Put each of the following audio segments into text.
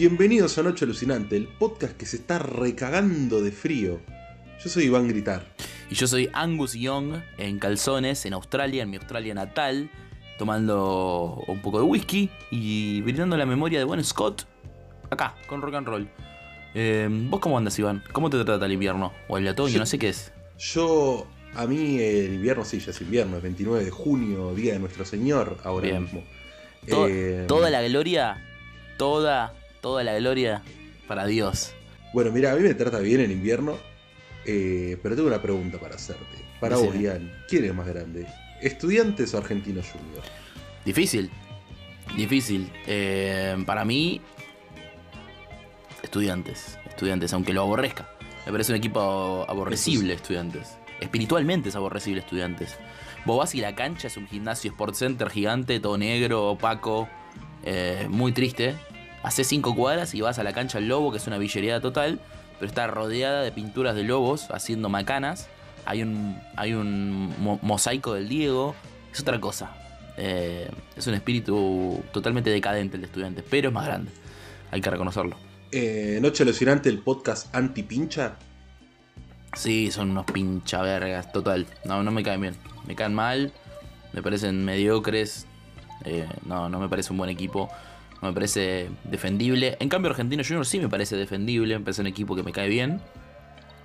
Bienvenidos a Noche Alucinante, el podcast que se está recagando de frío. Yo soy Iván Gritar. Y yo soy Angus Young en calzones en Australia, en mi Australia natal, tomando un poco de whisky y brindando la memoria de buen Scott acá, con rock and roll. Eh, ¿Vos cómo andas, Iván? ¿Cómo te trata el invierno? O el otoño, Yo- no sé qué es. Yo, a mí el invierno, sí, ya es invierno, es 29 de junio, día de nuestro Señor, ahora Bien. mismo. Eh, Toda la gloria, toda, toda la gloria para Dios. Bueno, mira, a mí me trata bien el invierno, eh, pero tengo una pregunta para hacerte. Para vos. Ian, ¿quién es más grande? ¿Estudiantes o Argentinos Junior? Difícil, difícil. Eh, para mí, estudiantes, estudiantes, aunque lo aborrezca. Me parece un equipo aborrecible, estudiantes. Espiritualmente es aborrecible, estudiantes. Vos vas y la cancha es un gimnasio Sport Center gigante, todo negro, opaco, eh, muy triste. Haces cinco cuadras y vas a la cancha del Lobo, que es una villería total, pero está rodeada de pinturas de lobos haciendo macanas. Hay un, hay un mo- mosaico del Diego, es otra cosa. Eh, es un espíritu totalmente decadente el de estudiantes, pero es más grande. Hay que reconocerlo. Eh, Noche Alucinante, el podcast anti-pincha. Sí, son unos pincha vergas, total. No, no me caen bien. Me caen mal, me parecen mediocres. eh, no, no me parece un buen equipo. No me parece defendible. En cambio, Argentino Junior sí me parece defendible. Me parece un equipo que me cae bien.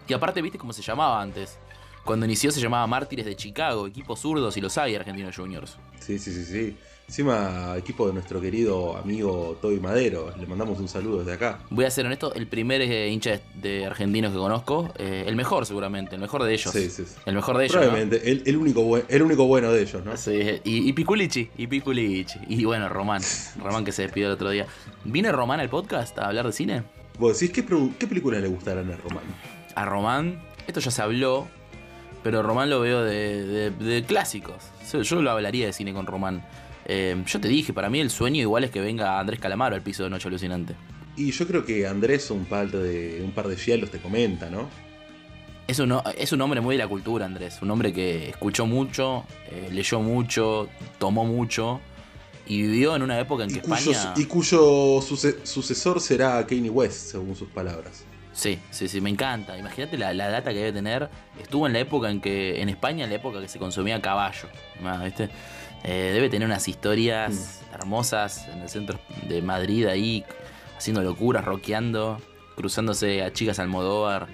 Y aparte, ¿viste cómo se llamaba antes? Cuando inició se llamaba Mártires de Chicago, equipos zurdos y los hay Argentino Juniors. Sí, sí, sí, sí. Encima, equipo de nuestro querido amigo Toby Madero. Le mandamos un saludo desde acá. Voy a ser honesto, el primer eh, hincha de, argentinos que conozco, eh, el mejor seguramente, el mejor de ellos. Sí, sí, sí. El mejor de ellos. ¿no? Probablemente, el, el único el único bueno de ellos, ¿no? Sí, y, y Piculichi, y Piculichi. Y bueno, Román. Román que se despidió el otro día. ¿Viene Román al podcast a hablar de cine? Vos decís, ¿qué, qué películas le gustarán a Román? A Román, esto ya se habló, pero Román lo veo de, de- de clásicos. Yo lo hablaría de cine con Román. Eh, yo te dije, para mí el sueño igual es que venga Andrés Calamaro al piso de Noche Alucinante. Y yo creo que Andrés, un par de, un par de fielos te comenta, ¿no? Es un, es un hombre muy de la cultura, Andrés. Un hombre que escuchó mucho, eh, leyó mucho, tomó mucho y vivió en una época en que Y cuyo, España. y cuyo suce- sucesor será Kanye West, según sus palabras. Sí, sí, sí, me encanta. Imagínate la, la data que debe tener. Estuvo en la época en que, en España, en la época que se consumía caballo. ¿viste? Eh, debe tener unas historias hermosas en el centro de Madrid ahí, haciendo locuras, rockeando, cruzándose a chicas Almodóvar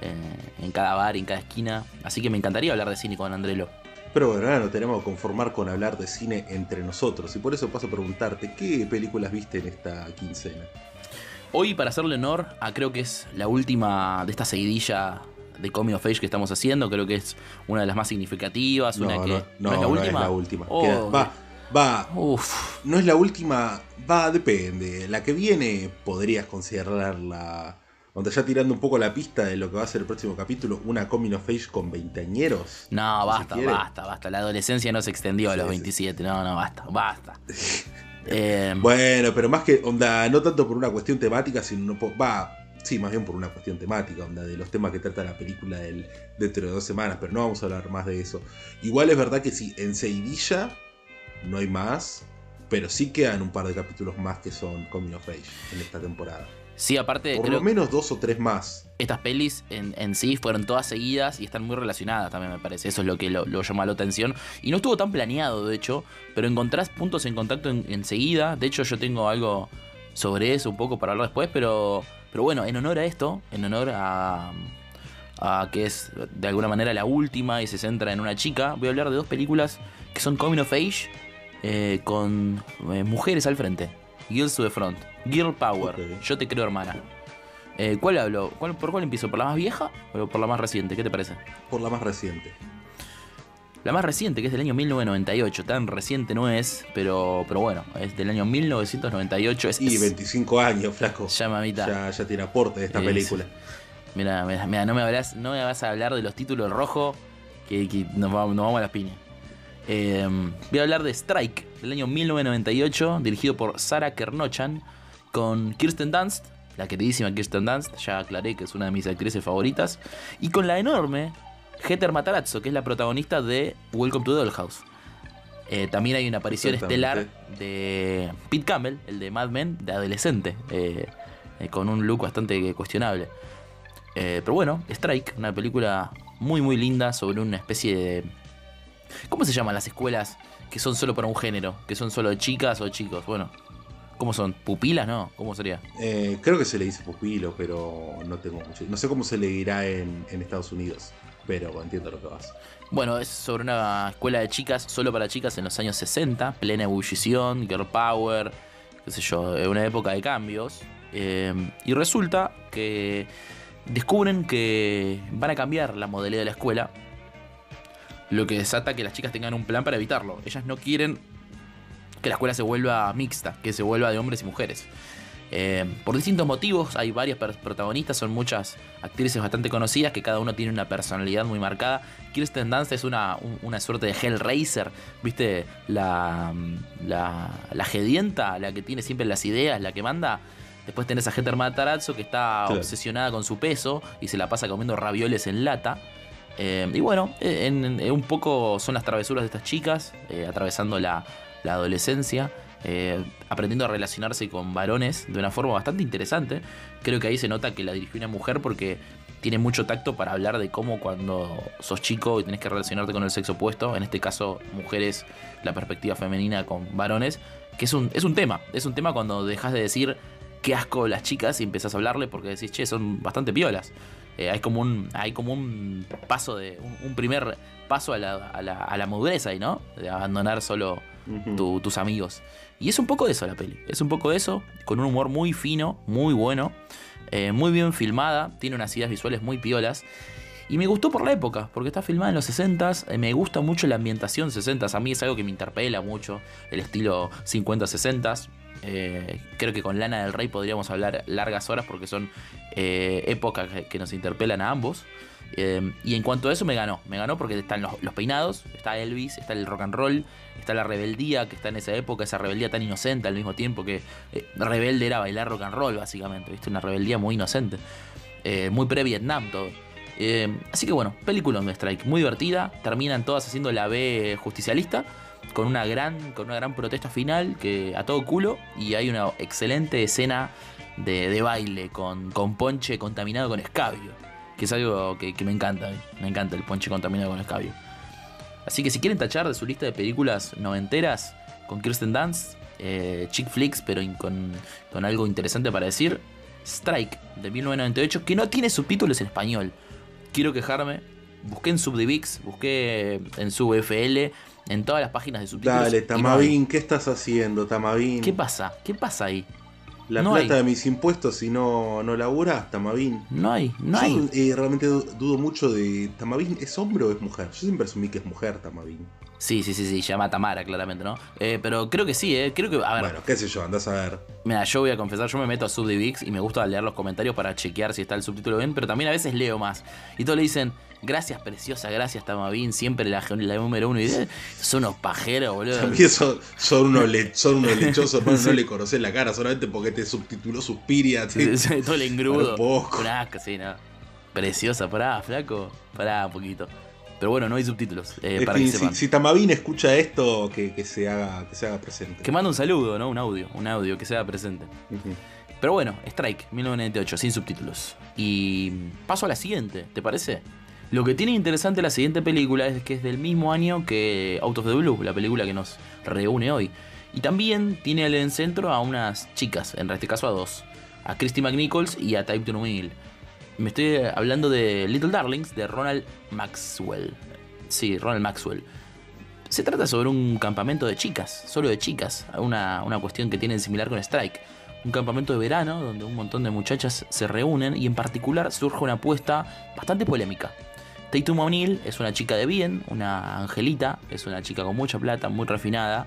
eh, en cada bar, en cada esquina. Así que me encantaría hablar de cine con Andrelo. Pero bueno, ahora nos tenemos que conformar con hablar de cine entre nosotros. Y por eso paso a preguntarte, ¿qué películas viste en esta quincena? Hoy, para hacerle honor a creo que es la última de esta seguidilla de Coming of Age que estamos haciendo, creo que es una de las más significativas, No, una no, que no, es la no última. es la última. Oh, Queda- va, va, Uf, no es la última, va, depende. La que viene podrías considerarla, donde ya tirando un poco la pista de lo que va a ser el próximo capítulo, una coming of age con veinteañeros. no, basta, basta, basta. La adolescencia no se extendió a los Sí, sí. 27. No, no, basta, basta. Eh, Bueno, pero más que, onda, no tanto por una cuestión temática, sino por, va, sí, más bien por una cuestión temática, onda, de los temas que trata la película del, dentro de dos semanas, pero no vamos a hablar más de eso. Igual es verdad que sí, en Seguidilla no hay más, pero sí quedan un par de capítulos más que son Coming of Age en esta temporada. sí, aparte, Por creo lo menos dos o tres más. estas pelis en, en sí fueron todas seguidas y están muy relacionadas también, me parece. Eso es lo que lo, lo llama la atención. Y no estuvo tan planeado, de hecho, pero encontrás puntos en contacto en- enseguida. De hecho, yo tengo algo sobre eso un poco para hablar después, pero, pero bueno, en honor a esto, en honor a, a que es de alguna manera la última y se centra en una chica, voy a hablar de dos películas que son Coming of Age eh, con eh, mujeres al frente. Girls to the Front. Girl Power. Yo te creo, hermana. Eh, ¿Cuál hablo? ¿Cuál- ¿Por cuál empiezo? ¿Por la más vieja o por la más reciente? ¿Qué te parece? Por la más reciente. La más reciente, que es del año 1998. Tan reciente no es, pero, pero bueno, es del año 1998. Es, Y es- 25 años, flaco. Ya, mamita. Ya, ya tiene aporte de esta Sí, película. Mira, mira, mira, no me hablas, no me vas a hablar de los títulos rojos que, que nos, vamos, nos vamos a las piñas. Eh, voy a hablar de Strike, del año 1998, dirigido por Sarah Kernochan, con Kirsten Dunst, la queridísima Kirsten Dunst, ya aclaré que es una de mis actrices favoritas, y con la enorme Heather Matarazzo, que es la protagonista de Welcome to Dollhouse. Eh, también hay una aparición estelar de Pete Campbell, el de Mad Men, de adolescente. Eh, eh, con un look bastante cuestionable. Eh, pero bueno, Strike, una película muy muy linda sobre una especie de... ¿Cómo se llaman las escuelas que son solo para un género? Que son solo chicas o chicos. Bueno, ¿cómo son? ¿Pupilas? No, ¿cómo sería? Eh, creo que se le dice pupilo, pero no tengo mucho. No sé cómo se le dirá en, en Estados Unidos, pero entiendo lo que vas. Bueno, es sobre una escuela de chicas, solo para chicas en los años 60, plena ebullición, girl power, qué sé yo, una época de cambios. Eh, y resulta que descubren que van a cambiar la modalidad de la escuela, lo que desata que las chicas tengan un plan para evitarlo. Ellas no quieren que la escuela se vuelva mixta, que se vuelva de hombres y mujeres. Eh, por distintos motivos, hay varias protagonistas, son muchas actrices bastante conocidas que cada uno tiene una personalidad muy marcada. Kirsten Dunst es una, una suerte de Hellraiser, ¿viste? La, la, la gedienta, la que tiene siempre las ideas, la que manda. Después tenés a Heather Matarazzo que está obsesionada con su peso y se la pasa comiendo ravioles en lata. Eh, y bueno, en, un poco son las travesuras de estas chicas, eh, atravesando la, la adolescencia. Eh, aprendiendo a relacionarse con varones de una forma bastante interesante. Creo que ahí se nota que la dirigió una mujer porque tiene mucho tacto para hablar de cómo cuando sos chico y tenés que relacionarte con el sexo opuesto, en este caso mujeres, la perspectiva femenina con varones, que es un, es un tema, es un tema cuando dejas de decir qué asco las chicas y empezás a hablarle porque decís, che, son bastante piolas. Eh, hay, como un, hay como un paso de, un, primer paso a la, a, la, a la madurez ahí, ¿no? De abandonar solo tus amigos. Y es un poco de eso la peli. Es un poco de eso, con un humor muy fino, muy bueno, eh, muy bien filmada, tiene unas ideas visuales muy piolas. Y me gustó por la época, porque está filmada en los 60s. Eh, me gusta mucho la ambientación 60s. A mí es algo que me interpela mucho, el estilo 50-60s. Eh, creo que con Lana del Rey podríamos hablar largas horas porque son épocas que nos interpelan a ambos. Em, y en cuanto a eso me ganó, me ganó porque están los, peinados, está Elvis, está el rock and roll, está la rebeldía que está en esa época, esa rebeldía tan inocente al mismo tiempo que eh, rebelde era bailar rock and roll básicamente, ¿viste? Una rebeldía muy inocente, eh, muy pre-Vietnam todo. Em, así que bueno, película de Strike, muy divertida, terminan todas haciendo la B justicialista con una gran, con una gran protesta final que a todo culo y hay una excelente escena de, baile con, con ponche contaminado con escabio que es algo que, me encanta. Me encanta el ponche contaminado con escabio. Así que si quieren tachar de su lista de películas noventeras con Kirsten Dunst, eh, chick flicks, pero con, con, algo interesante para decir, Strike de 1998, que no tiene subtítulos en español. Quiero quejarme. Busqué en Subdivix, busqué en SubFL, en todas las páginas de subtítulos. Dale, Tamabín, ¿qué estás haciendo, Tamabín? ¿Qué pasa? ¿Qué pasa ahí? La plata de mis impuestos si no, no laburas, Tamabín. No hay, no Yo, hay. Eh, realmente dudo mucho de. ¿Tamabín es hombre o es mujer? Yo siempre asumí que es mujer, Tamabín. Sí, sí, sí, sí, llama Tamara, claramente, ¿no? Eh, pero creo que sí, ¿eh? Creo que. A ver. Bueno, qué sé yo, andás a ver. Mira, yo voy a confesar, yo me meto a Subdivix y me gusta leer los comentarios para chequear si está el subtítulo bien, pero también a veces leo más. Y todos le dicen, Gracias, preciosa, gracias, Tamabín. Siempre la, la número uno. Y son unos pajeros, boludo. También son, son, unos, lechosos, no, le conoces la cara solamente porque te subtituló Suspiria. todo el engrudo. Flaca, sí, no. Preciosa, pará, flaco. Pará un poquito. Pero bueno, no hay subtítulos. Eh, para que si, si, Tamabín escucha esto, que, se haga, que se haga presente. Que mande un saludo, ¿no? Un audio, un audio, que se haga presente. Pero bueno, Strike, 1998, sin subtítulos. Y paso a la siguiente, ¿te parece? Lo que tiene interesante la siguiente película es que es del mismo año que Out of the Blue, la película que nos reúne hoy. Y también tiene en centro a unas chicas, en este caso a dos, a Christy McNichols y a Type 2 Me estoy hablando de Little Darlings de Ronald Maxwell. Sí, Ronald Maxwell. Se trata sobre un campamento de chicas, solo de chicas, una, una cuestión que tiene similar con Strike. Un campamento de verano donde un montón de muchachas se reúnen y en particular surge una apuesta bastante polémica. Tatum O'Neill es una chica de bien, una angelita, es una chica con mucha plata, muy refinada.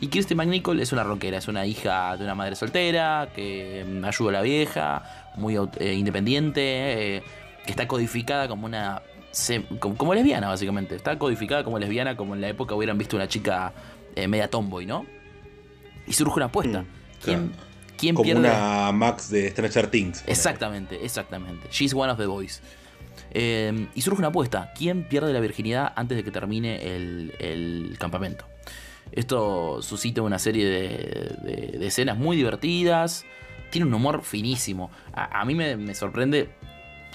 Y Kirsten McNichol es una rockera, es una hija de una madre soltera, que mm, ayuda a la vieja, muy eh, independiente, eh, que está codificada como una. como, lesbiana, básicamente. Está codificada como lesbiana, como en la época hubieran visto una chica eh, media tomboy, ¿no? Y surge una apuesta. Mm, ¿Quién, ¿quién como una Max de Stranger Things. Exactamente, exactamente. She's one of the boys. Em, y surge una apuesta. ¿Quién pierde la virginidad antes de que termine el, campamento? Esto suscita una serie de, escenas muy divertidas, tiene un humor finísimo. A, mí me, me sorprende,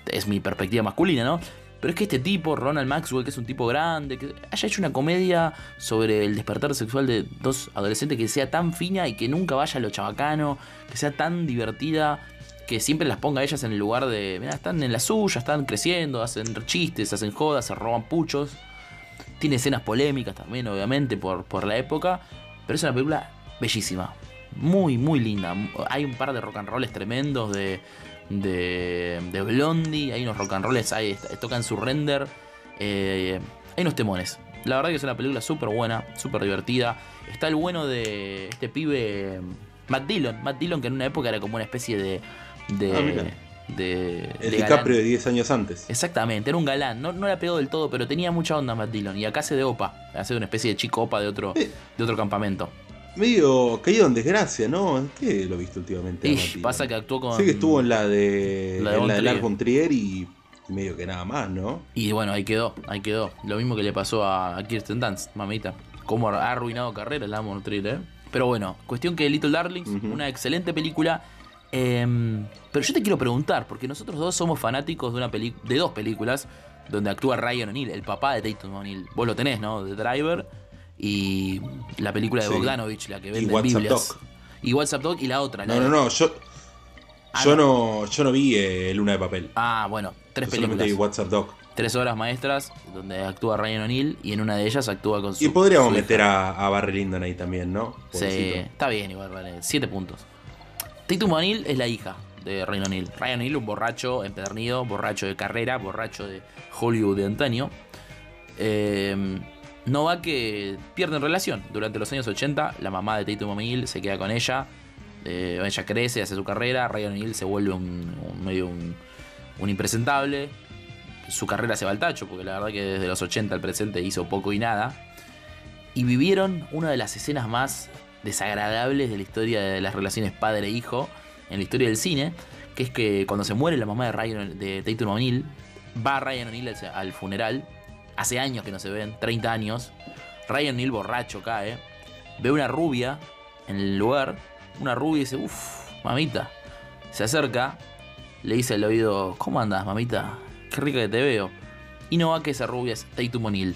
es mi perspectiva masculina, ¿no? Pero es que este tipo, Ronald Maxwell, que es un tipo grande, que haya hecho una comedia sobre el despertar sexual de dos adolescentes que sea tan fina y que nunca vaya a lo chabacano, que sea tan divertida, que siempre las ponga ellas en el lugar de, mira, están en la suya, están creciendo, hacen chistes, hacen jodas, se roban puchos. Tiene escenas polémicas también, obviamente, por, por la época. Pero es una película bellísima. Muy, muy linda. Hay un par de rock and tremendos de, de, de Blondie. Hay unos rock and rolls, ahí tocan su render. Eh, hay unos temones. La verdad que es una película súper buena, súper divertida. Está el bueno de este pibe Matt Dillon. Matt Dillon que en una época era como una especie de... de Ah, de, El de DiCaprio galán. de 10 años antes. Exactamente, era un galán. No, no la pegó del todo, pero tenía mucha onda Matt Dillon. Y acá hace de opa. Hace una especie de chico opa de otro, Eh. de otro campamento. Medio caído en desgracia, ¿no? ¿Qué lo viste últimamente? Dillon? pasa que actuó con. Sí que estuvo en la de La de en la Trier. Trier y medio que nada más, ¿no? Y bueno, ahí quedó, ahí quedó. Lo mismo que le pasó a, Kirsten Dunst, mamita. Cómo ha arruinado carreras la Von Trier, ¿eh? Pero bueno, cuestión que Little Darlings, una excelente película. Em, pero yo te quiero preguntar, porque nosotros dos somos fanáticos de una peli de dos películas donde actúa Ryan O'Neill, el papá de Tatum O'Neill. Vos lo tenés, ¿no? De Driver y la película de Sí. Bogdanovich, la que vende WhatsApp Biblias. Doc. Y WhatsApp Dog y la otra. la No, de- no, no, yo Ah, yo no. no yo no vi eh, Luna de papel. Ah, bueno, tres Yo películas. vi WhatsApp Doc. Tres obras maestras donde actúa Ryan O'Neill y en una de ellas actúa con su. Y podríamos su meter a, a Barry Lyndon ahí también, ¿no? Sí, Pobrecito. está bien igual, vale. Siete puntos. Tatum O'Neill es la hija de Ryan O'Neill. Ryan O'Neill, un borracho empedernido, borracho de carrera, borracho de Hollywood de antaño. Eh, no va que pierden relación. Durante los años 80, la mamá de Tatum O'Neill se queda con ella. Eh, ella crece, hace su carrera. Ryan O'Neill se vuelve un- medio un, un impresentable. Su carrera se va al tacho, porque la verdad que desde los 80 al presente hizo poco y nada. Y vivieron una de las escenas más desagradables de la historia de las relaciones padre-hijo en la historia del cine, que es que cuando se muere la mamá de, Ryan, de Tatum O'Neill, va Ryan O'Neill al- al funeral, hace años que no se ven, 30 años, Ryan O'Neill borracho cae, ve una rubia en el lugar, una rubia y dice, uff, mamita, se acerca, le dice al oído, ¿cómo andas, mamita? Qué rica que te veo. Y no va que esa rubia es Tatum O'Neill.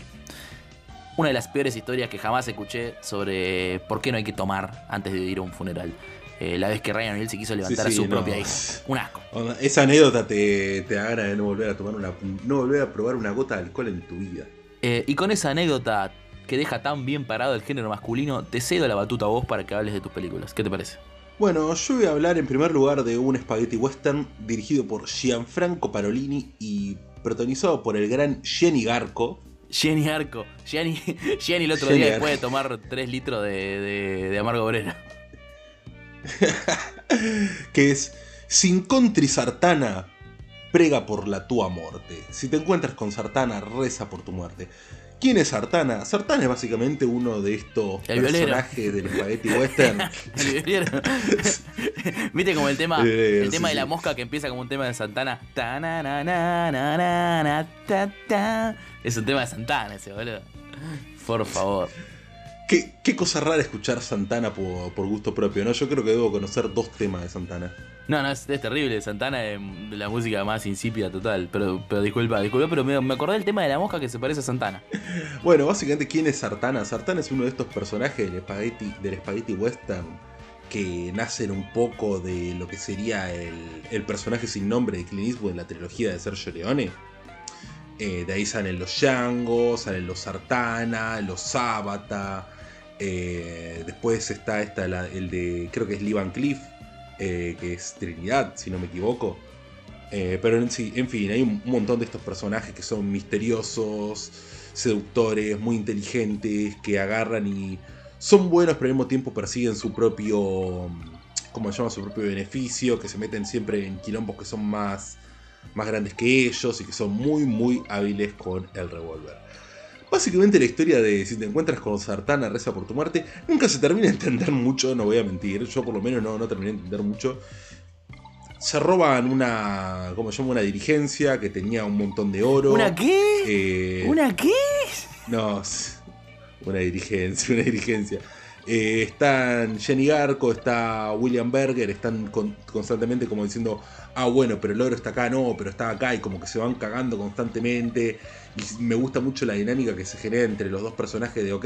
Una de las peores historias que jamás escuché sobre por qué no hay que tomar antes de ir a un funeral. Eh, la vez que Ryan O'Neill se quiso levantar Sí, sí, a su no. propia hija. Un asco. Esa anécdota te, te da ganas de no volver a tomar una no volver a probar una gota de alcohol en tu vida. Eh, y con esa anécdota que deja tan bien parado el género masculino, te cedo la batuta a vos para que hables de tus películas. ¿Qué te parece? Bueno, yo voy a hablar en primer lugar de un spaghetti western dirigido por Gianfranco Parolini y protagonizado por el gran Jenny Garco. Jenny Arco. Jenny, Jenny el otro Jenny día Arco. después de tomar 3 litros de, de, de amargo obrera. que es Sin contri Sartana, prega por la tua muerte. Si te encuentras con Sartana, reza por tu muerte. ¿Quién es Sartana? Sartana es básicamente uno de estos El violero. personajes del spaghetti western. ¿El violero? ¿Viste como el tema, Eh, el tema sí, de la mosca que empieza como un tema de Santana? Ta, na, na, na, na, na, na, ta, ta. Es un tema de Santana ese, boludo. Por favor. ¿Qué, qué cosa rara escuchar Santana por, por gusto propio, ¿no? Yo creo que debo conocer dos temas de Santana. No, no, es, terrible. Santana es la música más insípida total. Pero, pero disculpa, disculpa, pero me, me acordé del tema de la mosca que se parece a Santana. Bueno, básicamente, ¿quién es Sartana? Sartana es uno de estos personajes del spaghetti, del spaghetti western que nacen un poco de lo que sería el, el personaje sin nombre de Clint Eastwood en la trilogía de Sergio Leone. Eh, de ahí salen los Django, salen los Sartana, los Sábata. eh, después está esta, el de, creo que es Lee Van Cleef, eh, que es Trinidad, si no me equivoco. Eh, pero en, en fin, hay un, montón de estos personajes que son misteriosos, seductores, muy inteligentes, que agarran y son buenos, pero al mismo tiempo persiguen su propio, ¿cómo se llama? Su propio beneficio, que se meten siempre en quilombos que son más, más grandes que ellos y que son muy, muy hábiles con el revólver. Básicamente la historia de si te encuentras con Sartana, reza por tu muerte, nunca se termina de entender mucho, no voy a mentir, yo por lo menos no, no terminé de entender mucho. Se roban una, ¿cómo se llama? Una dirigencia que tenía un montón de oro. ¿Una qué? Eh, ¿Una qué? no, una dirigencia, una dirigencia. Eh, están Jenny Garco, está William Berger, están constantemente como diciendo, ah bueno, pero el oro está acá, no, pero está acá, y como que se van cagando constantemente. Y me gusta mucho la dinámica que se genera entre los dos personajes de, ok,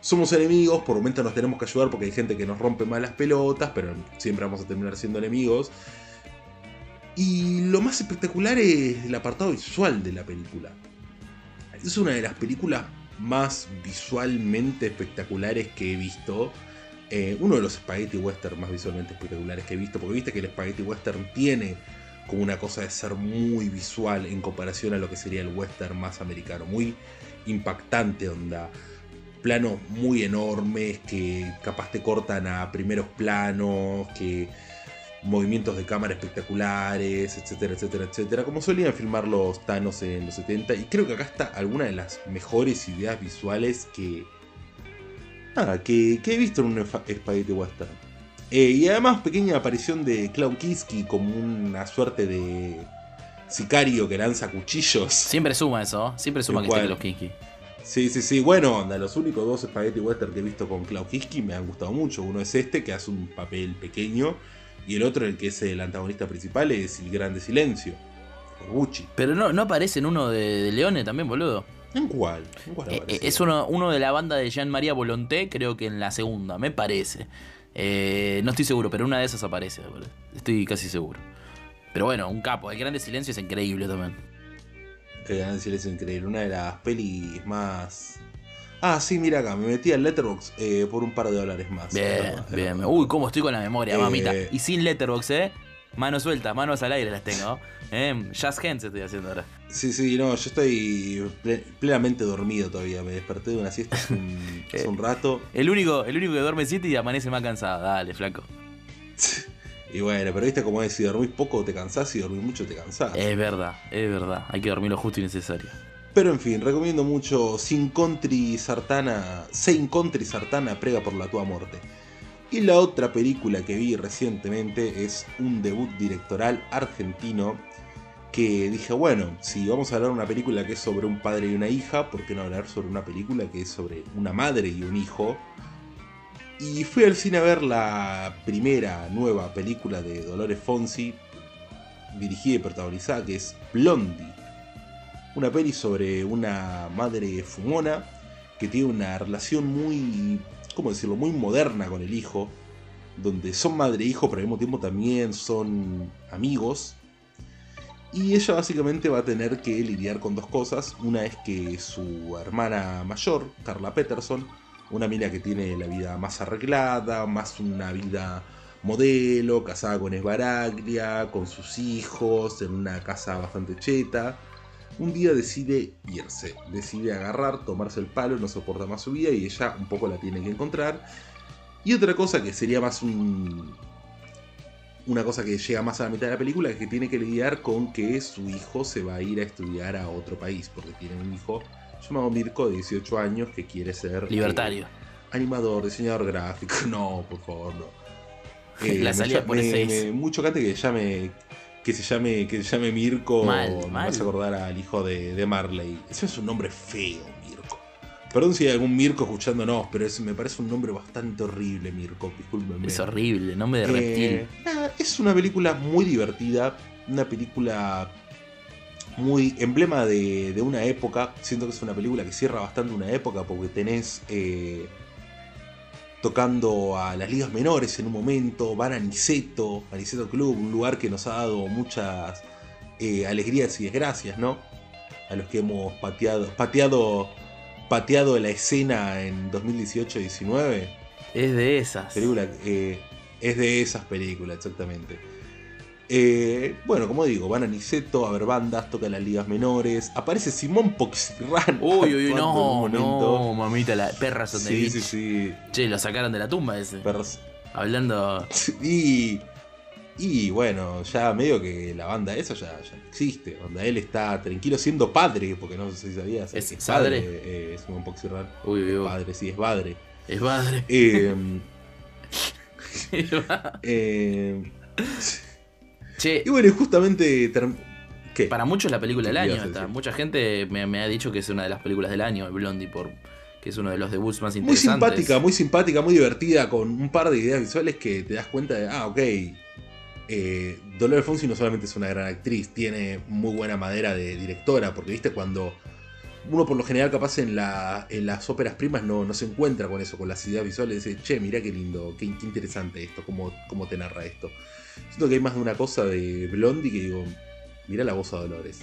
somos enemigos, por momentos nos tenemos que ayudar porque hay gente que nos rompe mal las pelotas, pero siempre vamos a terminar siendo enemigos. Y lo más espectacular es el apartado visual de la película. Es una de las películas más visualmente espectaculares que he visto. Eh, uno de los spaghetti western más visualmente espectaculares que he visto, porque viste que el spaghetti western tiene como una cosa de ser muy visual en comparación a lo que sería el western más americano, muy impactante, onda. Planos muy enormes que capaz te cortan a primeros planos, que movimientos de cámara espectaculares, etcétera, etcétera, etcétera, como solían filmar los Thanos en los 70. Y creo que acá está alguna de las mejores ideas visuales que, nada, que, he visto en un Spaghetti Western. Eh, y además, pequeña aparición de Clown Kiski como una suerte de sicario que lanza cuchillos. Siempre suma eso, siempre suma que esté Clown Kiski. Sí, sí, sí. Bueno, onda, los únicos dos Spaghetti Western que he visto con Clown Kiski me han gustado mucho. Uno es este, que hace un papel pequeño y el otro, el que es el antagonista principal, es el Grande Silencio. Gucci. Pero no, no aparece en uno de, Leone también, boludo. ¿En cuál? Eh, eh, es uno, uno, de la banda de Jean María Volonté, creo que en la segunda, me parece. Eh, no estoy seguro, pero una de esas aparece, boludo. Estoy casi seguro. Pero bueno, un capo. El Grande Silencio es increíble también. El Grande Silencio es increíble. Una de las pelis más Ah, sí, mira acá, me metí al Letterbox eh, por un par de dólares más. Bien, bien. Uy, cómo estoy con la memoria, mamita. Eh, y sin Letterbox, ¿eh? Manos sueltas, manos al aire las tengo. ¿eh? Just hands estoy haciendo ahora. Sí, sí, no, yo estoy plenamente dormido todavía. Me desperté de una siesta hace un, hace un rato. El único, el único que duerme siete y amanece más cansado. Dale, flaco. Y bueno, pero viste como es, si dormís poco te cansás, si dormís mucho te cansás. Es verdad, es verdad. Hay que dormir lo justo y necesario. Pero en fin, recomiendo mucho Sin Country Sartana, Sein Country Sartana prega por la tua muerte. Y la otra película que vi recientemente es un debut directoral argentino que dije, bueno, si vamos a hablar de una película que es sobre un padre y una hija, ¿por qué no hablar sobre una película que es sobre una madre y un hijo? Y fui al cine a ver la primera nueva película de Dolores Fonsi, dirigida y protagonizada, que es Blondie una peli sobre una madre fumona que tiene una relación muy, ¿cómo decirlo?, muy moderna con el hijo, donde son madre e hijo, pero al mismo tiempo también son amigos. Y ella básicamente va a tener que lidiar con dos cosas. Una es que su hermana mayor, Carla Peterson, una mina que tiene la vida más arreglada, más una vida modelo, casada con Esbaraglia, con sus hijos, en una casa bastante cheta un día decide irse, decide agarrar, tomarse el palo, no soporta más su vida y ella un poco la tiene que encontrar. Y otra cosa que sería más un... Una cosa que llega más a la mitad de la película es que tiene que lidiar con que su hijo se va a ir a estudiar a otro país, porque tiene un hijo llamado Mirko de 18 años que quiere ser... Eh, Libertario. animador, diseñador gráfico. No, por favor, no. la salida por ese Mucho cante que llame que se llame, que se llame Mirko, me vas a acordar al hijo de, Marley. Ese es un nombre feo, Mirko. Perdón si hay algún Mirko escuchándonos, pero me parece un nombre bastante horrible, Mirko. Discúlpenme. Es horrible, nombre de reptil. Eh, es una película muy divertida, una película muy emblema de, una época. Siento que es una película que cierra bastante una época porque tenés eh, tocando a las ligas menores en un momento, van a Niceto, a Niceto Club, un lugar que nos ha dado muchas eh, alegrías y desgracias, ¿no? A los que hemos pateado, pateado, pateado la escena en 2018-19. Es de esas. Película, eh, es de esas películas, exactamente. Eh, bueno, como digo, van a Niceto a ver bandas, tocan las ligas menores. Aparece Simón Poxirran. Uy, uy, uy, no, no, mamita, la perra son de Sí, sí, sí. Che, lo sacaron de la tumba ese. Perras. Hablando. Y. Y bueno, ya medio que la banda esa ya, ya existe. Donde él está tranquilo siendo padre, porque no sé si sabías. ¿Es, padre? Eh, Simón Poxirran. Uy, uy, uy. Padre, sí, es padre. Es padre. Eh, eh, y bueno, justamente. Para muchos es la película del año. Mucha gente me, ha dicho que es una de las películas del año, Blondie, por que es uno de los debuts más Muy interesantes. simpática, muy simpática, muy divertida, con un par de ideas visuales que te das cuenta de, ah, ok. Eh, Dolores Fonsi no solamente es una gran actriz, tiene muy buena madera de directora, porque viste cuando uno por lo general capaz en, la, en las óperas primas no, no se encuentra con eso, con las ideas visuales, dice, che, mirá qué lindo, qué, qué interesante esto, cómo, cómo te narra esto. Siento que hay más de una cosa de Blondie que digo, mirá la voz a Dolores.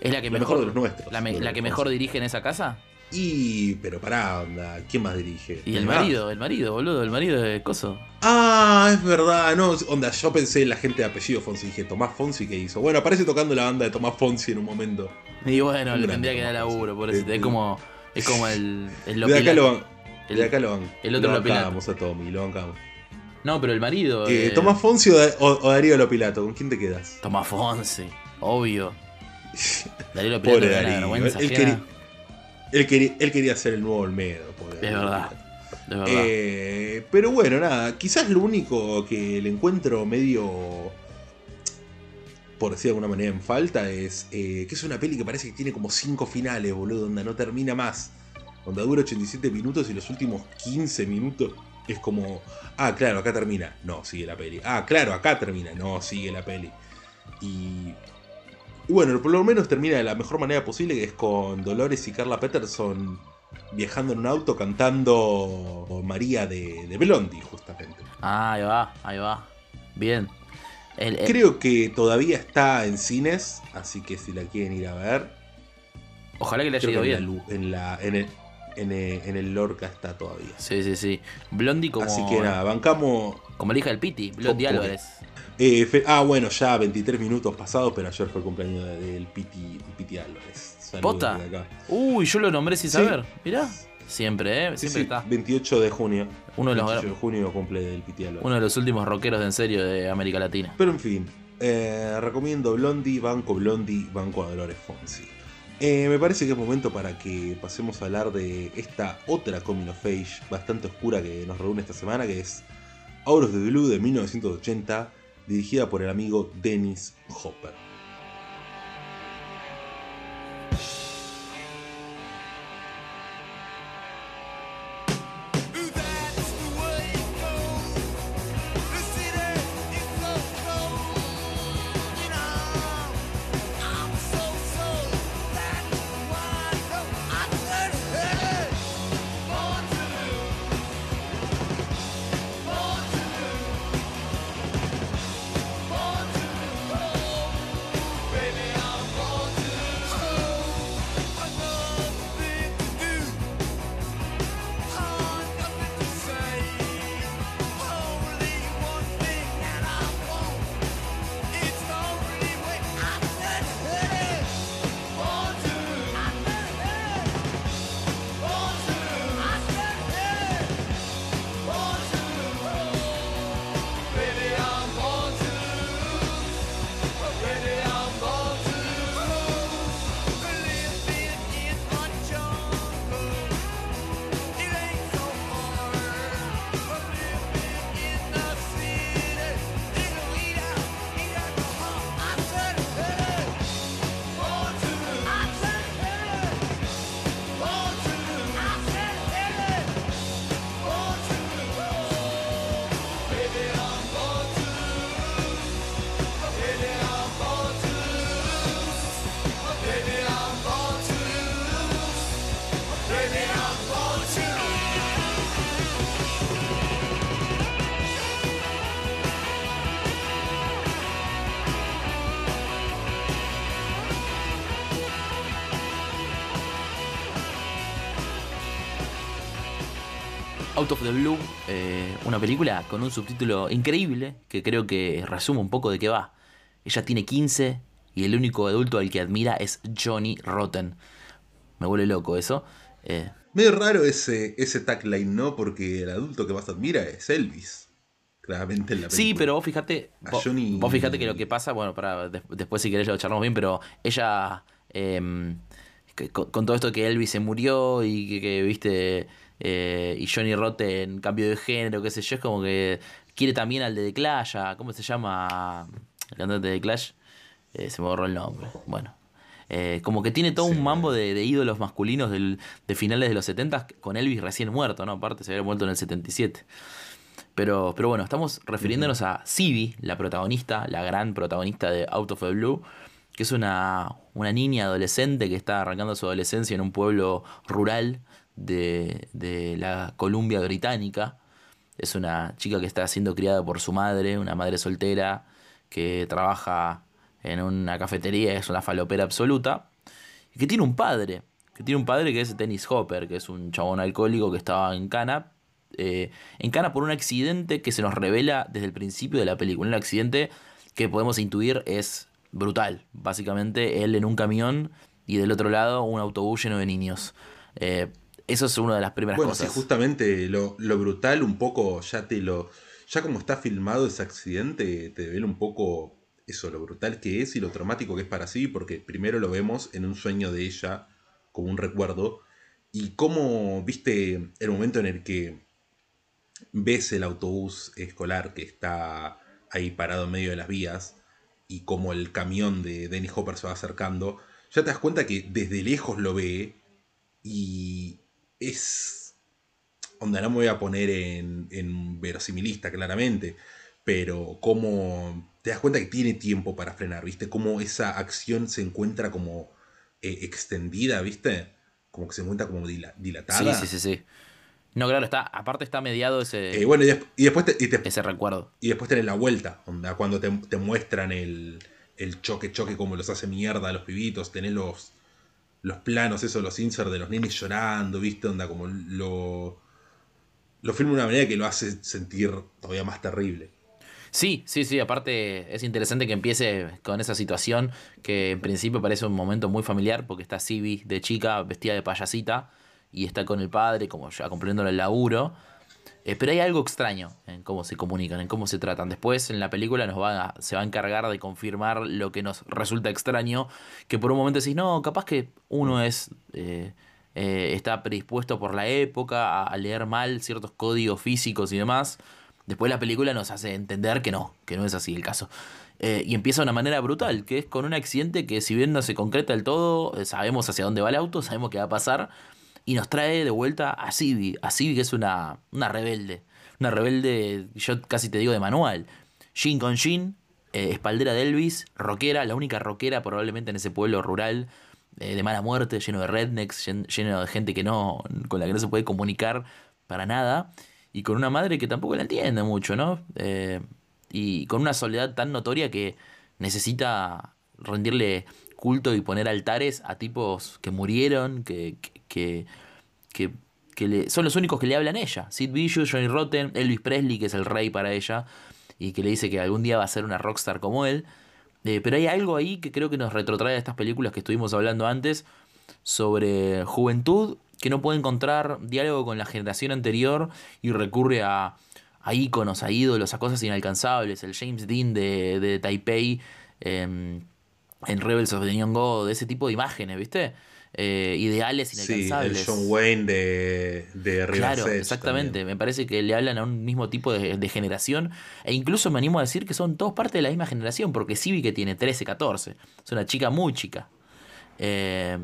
Es la que mejor, mejor de los nuestros. la, me- la Dolores que mejor dirige en esa casa. Y, pero pará, onda, ¿quién más dirige? Y el marido, el marido, boludo, el marido de Coso. Ah, es verdad, no, onda, yo pensé en la gente de apellido Fonsi, dije, Tomás Fonsi, ¿qué hizo? Bueno, aparece tocando la banda de Tomás Fonsi en un momento. Y bueno, Un le tendría que dar laburo, por eso. Eh, Es como, es como el, el de acá lo van, El- de acá lo van. el otro lo bancamos a Tommy, lo bancamos. No, pero el marido. Eh, ¿Tomás Fonsi o, o- o Darío Lopilato? ¿Con quién te quedas? Tomás Fonsi, obvio. Darío Lopilato Pobre Darío. Él, quería, él, quería, él quería ser el nuevo Olmedo. pobre Es Darío verdad. De verdad. Eh, pero bueno, nada, quizás lo único que le encuentro medio, por decir de alguna manera, en falta es eh, que es una peli que parece que tiene como cinco finales, boludo, donde no termina más. Donde dura 87 minutos y los últimos 15 minutos es como, ah, claro, acá termina. No, sigue la peli. Ah, claro, acá termina. No, sigue la peli. Y... y bueno, por lo menos termina de la mejor manera posible, que es con Dolores y Carla Peterson viajando en un auto cantando María de, de Blondie, justamente. Ah, ahí va, ahí va. Bien. El- el- Creo que todavía está en cines, así que si la quieren ir a ver, ojalá que le haya ido que en, la bien. en, la- en el, en, el, en el Lorca está todavía. Sí, sí, sí. Blondie como, Así que nada, bancamos. como la hija del Piti, Blondie Álvarez. eh, fe- ah, bueno, ya 23 minutos pasados, pero ayer fue el cumpleaños de- del Piti, Piti Álvarez. Saludos acá. Uy, yo lo nombré sin Sí. saber. Mirá. Siempre, ¿eh? Sí, Siempre sí, está. 28 de junio. Uno de los 28 de junio cumple del Piti Álvarez. Uno de los últimos rockeros de en serio de América Latina. Pero en fin, eh, recomiendo Blondie, Banco Blondie, Banco Dolores Fonsi. Eh, me parece que es momento para que pasemos a hablar de esta otra coming of age bastante oscura que nos reúne esta semana, que es of Blue de 1980, dirigida por el amigo Dennis Hopper. Out of the Blue, eh, una película con un subtítulo increíble que creo que resume un poco de qué va. Ella tiene 15 y el único adulto al que admira es Johnny Rotten. Me vuelve loco eso. Eh, Medio raro ese, ese tagline, ¿no? Porque el adulto que más admira es Elvis. Claramente en la película. sí, pero vos fíjate, A vos, Johnny- vos fíjate que lo que pasa, bueno, para después si querés lo charlamos bien, pero ella eh, que- con, con todo esto que Elvis se murió y que, que, viste eh, y Johnny Rotten cambio de género, qué sé yo, es como que quiere también al de The Clash, a- ¿cómo se llama? El cantante de The Clash, Eh, se me borró el nombre. Bueno, Eh, como que tiene todo Sí. un mambo de, de ídolos masculinos del- de finales de los 70 con Elvis recién muerto, ¿no? Aparte se había muerto en el 77. Pero, pero bueno, estamos refiriéndonos a Sibi, la protagonista, la gran protagonista de Out of the Blue, que es una, una niña adolescente que está arrancando su adolescencia en un pueblo rural de, de la Columbia Británica. Es una chica que está siendo criada por su madre, una madre soltera que trabaja en una cafetería, es una falopera absoluta, y que tiene un padre, que tiene un padre que es Dennis Hopper, que es un chabón alcohólico que estaba en Cana, eh, en Cana por un accidente que se nos revela desde el principio de la película, un accidente que podemos intuir es brutal, básicamente él en un camión y del otro lado un autobús lleno de niños. Eh, eso es una de las primeras Bueno, cosas. sí, justamente lo, lo brutal un poco ya te lo... Ya como está filmado ese accidente, te revela un poco eso, lo brutal que es y lo traumático que es para sí, porque primero lo vemos en un sueño de ella como un recuerdo, y cómo, viste, el momento en el que ves el autobús escolar que está ahí parado en medio de las vías, y como el camión de Dennis Hopper se va acercando, ya te das cuenta que desde lejos lo ve y es... Onda, no me voy a poner en, en verosimilista, claramente, pero como te das cuenta que tiene tiempo para frenar, ¿viste? Cómo esa acción se encuentra como eh, extendida, ¿viste? Como que se encuentra como dila- Sí, dilatada. sí, sí, sí. No, claro, está, aparte está mediado ese, Eh, bueno, y, des- y después te, y te- ese recuerdo. y después tenés la vuelta, onda, cuando te, te muestran el, el choque, choque, como los hace mierda a los pibitos, tenés los, los planos, esos, los inserts de los nenes llorando, ¿viste? Onda, como lo, lo filma de una manera que lo hace sentir todavía más terrible. Sí, sí, sí, aparte es interesante que empiece con esa situación que en principio parece un momento muy familiar porque está Sibi de chica vestida de payasita y está con el padre como ya cumpliéndole el laburo. Eh, pero hay algo extraño en cómo se comunican, en cómo se tratan. Después en la película nos va a- se va a encargar de confirmar lo que nos resulta extraño, que por un momento decís, no, capaz que uno es... eh, eh, está predispuesto por la época a, a leer mal ciertos códigos físicos y demás. Después la película nos hace entender que no, que no es así el caso. Eh, y empieza de una manera brutal, que es con un accidente que si bien no se concreta del todo, eh, sabemos hacia dónde va el auto, sabemos qué va a pasar, y nos trae de vuelta a Sibi, a Sibi que es una, una rebelde, una rebelde, yo casi te digo de manual. Jean con Jean, eh, espaldera de Elvis, rockera, la única rockera probablemente en ese pueblo rural, eh, de mala muerte, lleno de rednecks, llen- lleno de gente que no, con la que no se puede comunicar para nada, y con una madre que tampoco la entiende mucho, ¿no? Eh, y con una soledad tan notoria que necesita rendirle culto y poner altares a tipos que murieron, que, que, que, que le- son los únicos que le hablan a ella. Sid Vicious, Johnny Rotten, Elvis Presley, que es el rey para ella, y que le dice que algún día va a ser una rockstar como él. Eh, pero hay algo ahí que creo que nos retrotrae a estas películas que estuvimos hablando antes sobre juventud que no puede encontrar diálogo con la generación anterior y recurre a, a íconos, a ídolos, a cosas inalcanzables. El James Dean de, de Taipei em, en Rebels of the Neon God, ese tipo de imágenes, ¿viste? Eh, ideales Sí, el inalcanzables. John Wayne de, de River Claro, exactamente. también. Me parece que le hablan a un mismo tipo de, de generación. E incluso me animo a decir que son todos parte de la misma generación, porque Civi que tiene 13, 14. Es una chica muy chica. Eh,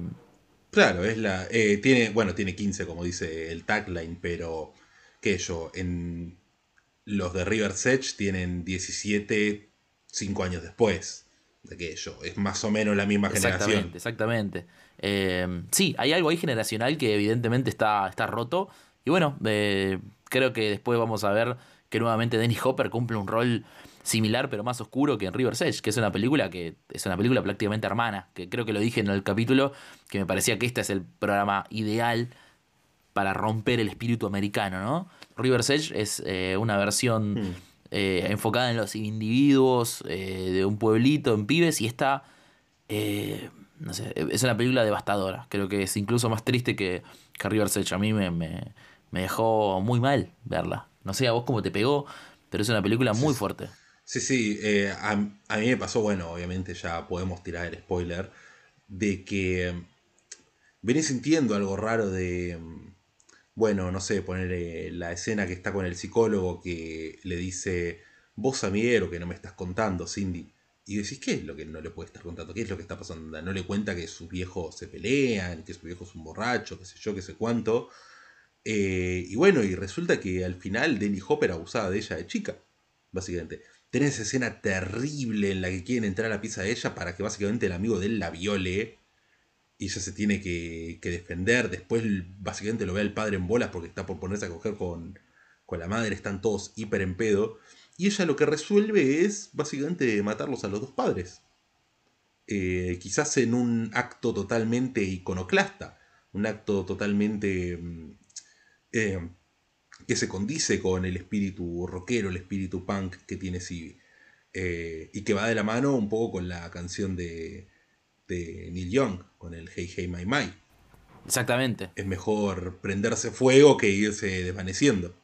Claro, es la. eh, tiene, bueno, tiene 15, como dice el tagline, pero. ¿Qué yo? En. Los de River Edge tienen 17, 5 años después de que yo. Es más o menos la misma exactamente, generación. exactamente. Eh, sí, hay algo ahí generacional que evidentemente está, está roto. Y bueno, eh, creo que después vamos a ver que nuevamente Dennis Hopper cumple un rol similar pero más oscuro que en River's Edge, que es una película que es una película prácticamente hermana, que creo que lo dije en el capítulo, que me parecía que este es el programa ideal para romper el espíritu americano, ¿no? River's Edge es eh, una versión Hmm. eh, enfocada en los individuos eh, de un pueblito, en pibes, y esta, eh, no sé, es una película devastadora. Creo que es incluso más triste que, que River's Edge. A mí me, me, me dejó muy mal verla. No sé a vos cómo te pegó, pero es una película muy Sí. fuerte. Sí, sí, eh, a, a mí me pasó, bueno, obviamente ya podemos tirar el spoiler, de que mm, venís sintiendo algo raro de, mm, bueno, no sé, poner la escena que está con el psicólogo que le dice, vos amiguero que no me estás contando, Cindy, Y decís, ¿qué es lo que no le puede estar contando? ¿Qué es lo que está pasando? No le cuenta que sus viejos se pelean, que su viejo es un borracho, qué sé yo, qué sé cuánto. Eh, y bueno, y resulta que al final Denny Hopper abusaba de ella de chica, básicamente. Tenés esa escena terrible en la que quieren entrar a la pieza de ella para que básicamente el amigo de él la viole. Y ella se tiene que, que defender. Después básicamente lo ve al padre en bolas porque está por ponerse a coger con, con la madre. Están todos hiper en pedo. Y ella lo que resuelve es básicamente matarlos a los dos padres. Eh, quizás en un acto totalmente iconoclasta. Un acto totalmente... mm, eh, que se condice con el espíritu rockero, el espíritu punk que tiene Sibi. Eh, y que va de la mano un poco con la canción de, de Neil Young, con el Hey Hey My My. Exactamente. Es mejor prenderse fuego que irse desvaneciendo.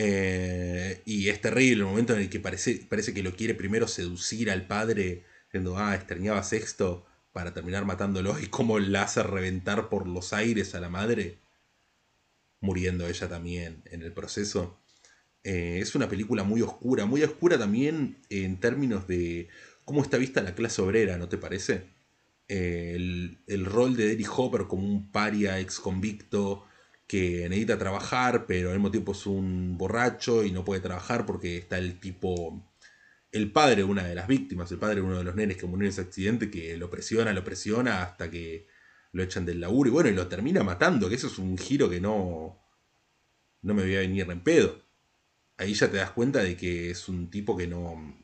Eh, y es terrible el momento en el que parece, parece que lo quiere primero seducir al padre, diciendo, ah, extrañaba a Sexto para terminar matándolo, y cómo la hace reventar por los aires a la madre, muriendo ella también en el proceso. Eh, es una película muy oscura, muy oscura también en términos de cómo está vista la clase obrera, ¿no te parece? Eh, el, el rol de Derry Hopper como un paria ex convicto que necesita trabajar, pero al mismo tiempo es un borracho y no puede trabajar porque está el tipo, el padre de una de las víctimas, el padre de uno de los nenes que murió en ese accidente, que lo presiona, lo presiona hasta que lo echan del laburo y bueno, y lo termina matando, que eso es un giro que no, no me voy a venir en pedo. Ahí ya te das cuenta de que es un tipo que no,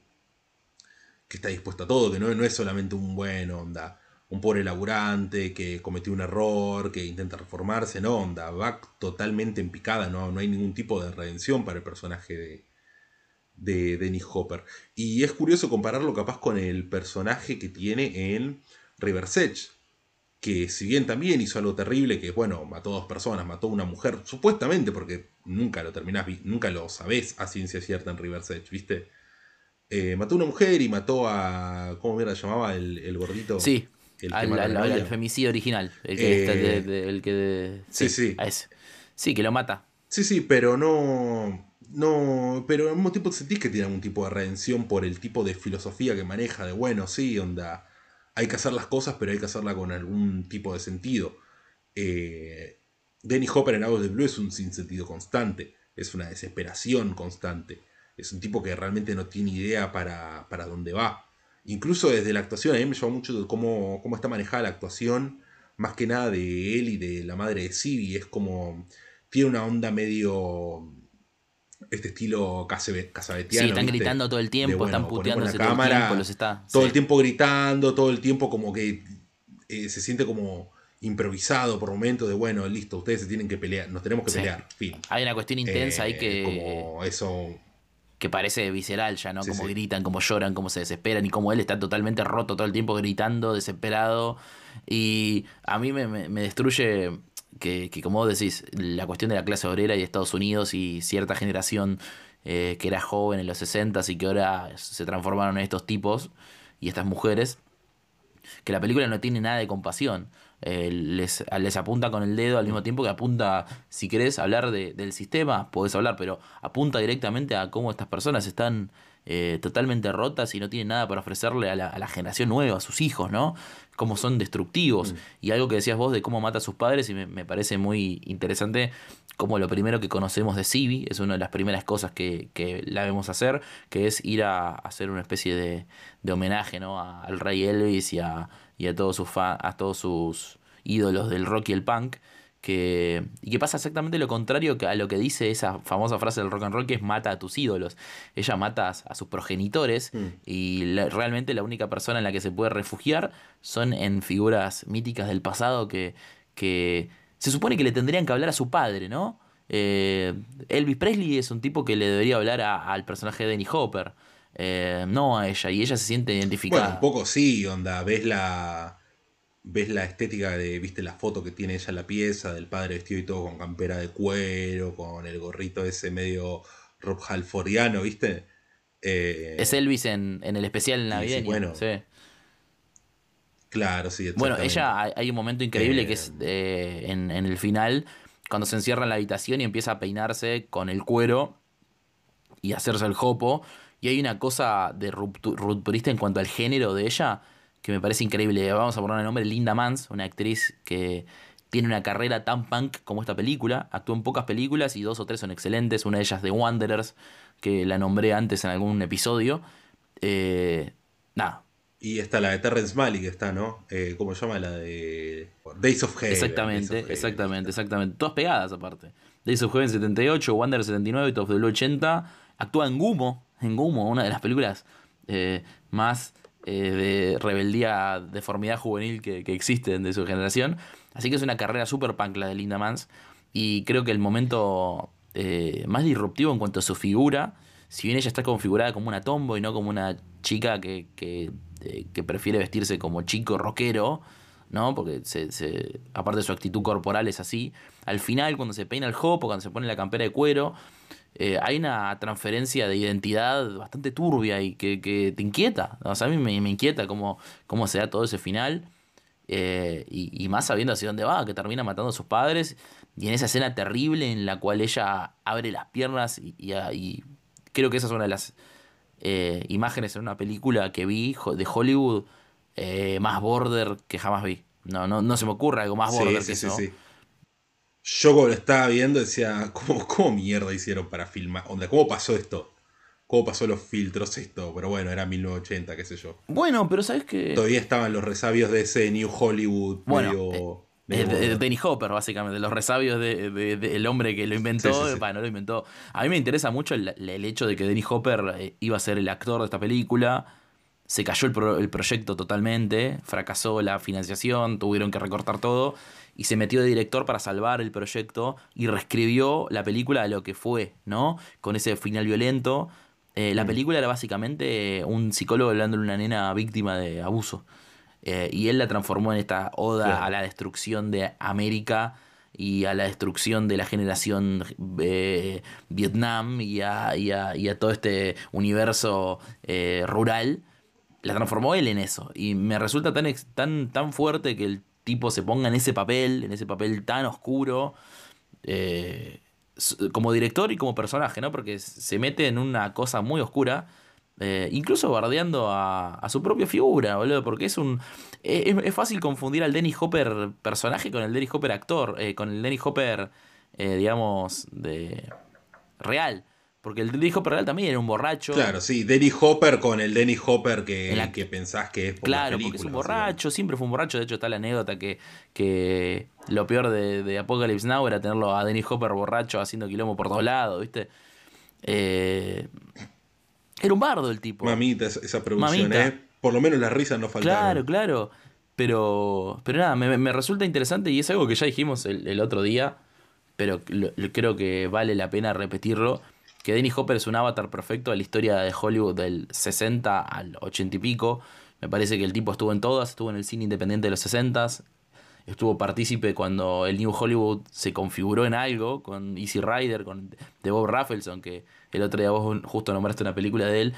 que está dispuesto a todo, que no, no es solamente un buen onda un pobre laburante que cometió un error, que intenta reformarse, no, onda, va totalmente en picada, no, no hay ningún tipo de redención para el personaje de, de Dennis Hopper. Y es curioso compararlo capaz con el personaje que tiene en River's Edge, que si bien también hizo algo terrible, que bueno, mató a dos personas, mató a una mujer, supuestamente, porque nunca lo terminás, nunca lo sabés a ciencia cierta en River's Edge, ¿viste? Eh, mató a una mujer y mató a. ¿Cómo mierda llamaba el gordito? Sí, El al, femicidio original. El que, Eh, está de- de- el que de- sí, sí. A ese. Sí, que lo mata. Sí, sí, pero no. No. Pero al mismo tiempo sentís que tiene algún tipo de redención por el tipo de filosofía que maneja. De bueno, sí, onda. Hay que hacer las cosas, pero hay que hacerla con algún tipo de sentido. Eh, Danny Hopper en of the Blue es un sinsentido constante. Es una desesperación constante. Es un tipo que realmente no tiene idea para, para dónde va. Incluso desde la actuación, a mí me llama mucho cómo, cómo está manejada la actuación, más que nada de él y de la madre de Sibi. Es como. Tiene una onda medio. Este estilo casabe- casabetiano. Sí, están ¿viste? gritando todo el tiempo, De, bueno, están puteándose la todo el tiempo, los está. Todo sí. el tiempo gritando, todo el tiempo como que eh, se siente como improvisado por momentos de bueno, listo, ustedes se tienen que pelear, nos tenemos que Sí. pelear, fin. Hay una cuestión intensa ahí Eh, que, Como eso. Que parece visceral ya, ¿no? Sí, como sí. gritan, como lloran, como se desesperan y como él está totalmente roto todo el tiempo gritando, desesperado. Y a mí me, me- me destruye que, que, como vos decís, la cuestión de la clase obrera y de Estados Unidos y cierta generación eh, que era joven en los 60 y que ahora se transformaron en estos tipos y estas mujeres, que la película no tiene nada de compasión. Eh, les, les apunta con el dedo al mismo tiempo que apunta, si querés hablar de- del sistema, podés hablar, pero apunta directamente a cómo estas personas están eh, totalmente rotas y no tienen nada para ofrecerle a la, a la generación nueva, a sus hijos, ¿no? Cómo son destructivos. Y algo que decías vos de cómo mata a sus padres, y me, me parece muy interesante, como lo primero que conocemos de Sibi, es una de las primeras cosas que, que la vemos hacer, que es ir a, hacer una especie de, de homenaje ¿no? a- al rey Elvis y a, y a todos sus fa- a todos sus ídolos del rock y el punk que y que pasa exactamente lo contrario a lo que dice esa famosa frase del rock and roll que es mata a tus ídolos ella mata a, a sus progenitores Mm. y la- realmente la única persona en la que se puede refugiar son en figuras míticas del pasado que, que se supone que le tendrían que hablar a su padre no Eh, Elvis Presley es un tipo que le debería hablar a- al personaje de Denny Hopper eh, no a ella y ella se siente identificada Bueno, un poco sí, onda, ves la. Ves la estética de, viste la foto que tiene ella en la pieza, del padre vestido y todo con campera de cuero, con el gorrito ese medio Rob Halfordiano, ¿viste? Eh, Es Elvis en, en el especial sí, navideño. bueno, sí. Claro, sí, Bueno, ella hay- un momento increíble Eh, que es eh, en, en el final, cuando se encierra en la habitación y empieza a peinarse con el cuero y hacerse el jopo. Y hay una cosa de ruptu- rupturista en cuanto al género de ella que me parece increíble. Vamos a poner el nombre Linda Mans, una actriz que tiene una carrera tan punk como esta película. Actuó en pocas películas y dos o tres son excelentes. Una de ellas de Wanderers, que la nombré antes en algún episodio. Eh, nada, Y está la de Terrence Malick, está, ¿no? Eh, ¿Cómo se llama? La de Days of Heaven. Exactamente, of exactamente, exactamente. Todas pegadas aparte. Days of Heaven 78, Wander 79, Top of the Blue 80. Actúa en Gumo, en Gumo, una de las películas eh, más eh, de rebeldía, deformidad juvenil que, que existen de su generación. Así que es una carrera super punk la de Linda Mans. Y creo que el momento eh, más disruptivo en cuanto a su figura, si bien ella está configurada como una tombo y no como una chica que, que, eh, que prefiere vestirse como chico rockero, ¿no? Porque se, se- aparte su actitud corporal es así. Al final, cuando se peina el jopo, cuando se pone la campera de cuero, eh, hay una transferencia de identidad bastante turbia y que, que te inquieta. O sea, a mí me, me inquieta cómo, cómo se da todo ese final. eh, y, y más sabiendo hacia dónde va, que termina matando a sus padres. Y en esa escena terrible en la cual ella abre las piernas y, y- y creo que esa es una de las eh, imágenes en una película que vi de Hollywood eh, más border que jamás vi. No, no, no se me ocurre algo más Sí, border sí, que sí, eso. sí. Yo cuando lo estaba viendo decía, ¿cómo, ¿cómo mierda hicieron para filmar? Onda, ¿Cómo pasó esto? ¿Cómo pasó los filtros esto? Pero bueno, era 1980, qué sé yo. Bueno, pero sabes que Todavía estaban los resabios de ese New Hollywood Bueno, medio... Medio de- de Hopper, básicamente, los resabios del de, de- el hombre que lo inventó, Sí, sí, sí. bah, no lo inventó. A mí me interesa mucho el, el hecho de que Denny Hopper eh, iba a ser el actor de esta película. Se cayó el, pro- el proyecto totalmente, fracasó la financiación, tuvieron que recortar todo y se metió de director para salvar el proyecto y reescribió la película a lo que fue, ¿no? Con ese final violento. Eh, Mm. la película era básicamente un psicólogo hablándole a una nena víctima de abuso. Eh, y él la transformó en esta oda Claro. a la destrucción de América y a la destrucción de la generación eh, Vietnam y a, y a- y a todo este universo eh, rural. La transformó él en eso. Y me resulta tan, ex- tan, tan fuerte que el tipo se ponga en ese papel, en ese papel tan oscuro, eh, como director y como personaje, ¿no? Porque se mete en una cosa muy oscura. Eh, incluso bardeando a, a su propia figura, boludo, porque es un. eh, Es, es fácil confundir al Dennis Hopper personaje con el Dennis Hopper actor, eh, con el Dennis Hopper, eh, digamos, de. real. Porque el Dennis Hopper real también era un borracho. Claro, sí, Denny Hopper con el Denny Hopper que, la- que pensás que es por Claro, porque es un borracho, siempre fue un borracho. De hecho, está la anécdota que, que lo peor de, de Apocalypse Now era tenerlo a Dennis Hopper borracho haciendo quilombo por todos lados, ¿viste? Eh, era un bardo el tipo. Mamita, esa, producción, Mamita. ¿eh? Por lo menos las risas no faltaron. Claro, claro. Pero, pero nada, me, me resulta interesante y es algo que ya dijimos el, el otro día, pero lo- lo- creo que vale la pena repetirlo, que Dennis Hopper es un avatar perfecto de la historia de Hollywood del 60 al 80 y pico. Me parece que el tipo estuvo en todas, estuvo en el cine independiente de los 60 estuvo partícipe cuando el New Hollywood se configuró en algo, con Easy Rider, con de Bob Raffleson, que el otro día vos justo nombraste una película de él.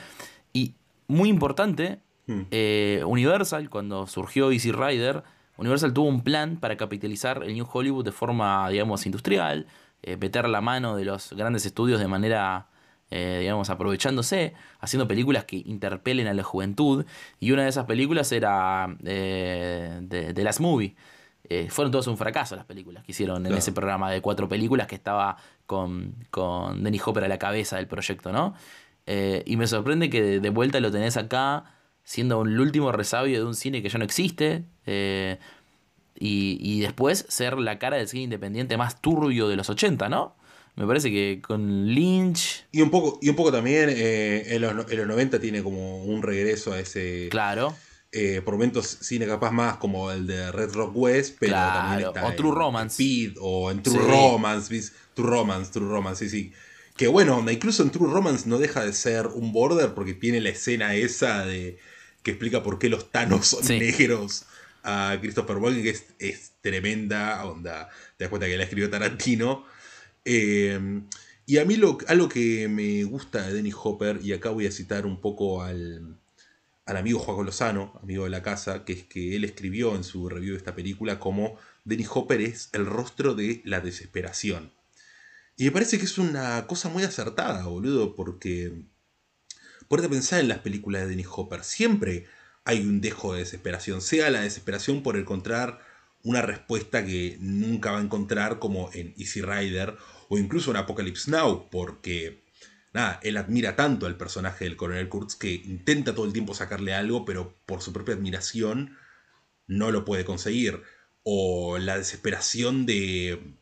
Y muy importante, Hmm. eh, Universal, cuando surgió Easy Rider, Universal tuvo un plan para capitalizar el New Hollywood de forma, digamos, industrial, eh, meter la mano de los grandes estudios de manera, eh, digamos, aprovechándose, haciendo películas que interpelen a la juventud. Y una de esas películas era de, de Last Movie. Eh, fueron todos un fracaso las películas que hicieron en ese programa de cuatro películas que estaba con, con Dennis Hopper a la cabeza del proyecto, ¿no? Eh, y me sorprende que de, de vuelta lo tenés acá, siendo el último resabio de un cine que ya no existe. eh, y, y después ser la cara del cine independiente más turbio de los 80, ¿no? Me parece que con Lynch, Y un poco, y un poco también eh, en, los, en los 90 tiene como un regreso a ese, claro, eh, por momentos cine capaz más como el de Red Rock West, pero Claro, también está o en True Romance. Speed o en True Sí. Romance. True Romance, True Romance, sí, sí. Que bueno, incluso en True Romance no deja de ser un border porque tiene la escena esa de que explica por qué los Thanos son Sí. negros a Christopher Walken, que es, es tremenda, onda, te das cuenta que la escribió Tarantino. Eh, y a mí lo, algo que me gusta de Dennis Hopper, y acá voy a citar un poco al, al amigo Juan Lozano, amigo de la casa, que es que él escribió en su review de esta película como Dennis Hopper es el rostro de la desesperación. Y me parece que es una cosa muy acertada, boludo, porque ponete a pensar en las películas de Dennis Hopper. Siempre hay un dejo de desesperación, sea la desesperación por encontrar una respuesta que nunca va a encontrar como en Easy Rider o incluso en Apocalypse Now, porque él admira tanto al personaje del coronel Kurtz que intenta todo el tiempo sacarle algo, pero por su propia admiración no lo puede conseguir. O la desesperación de,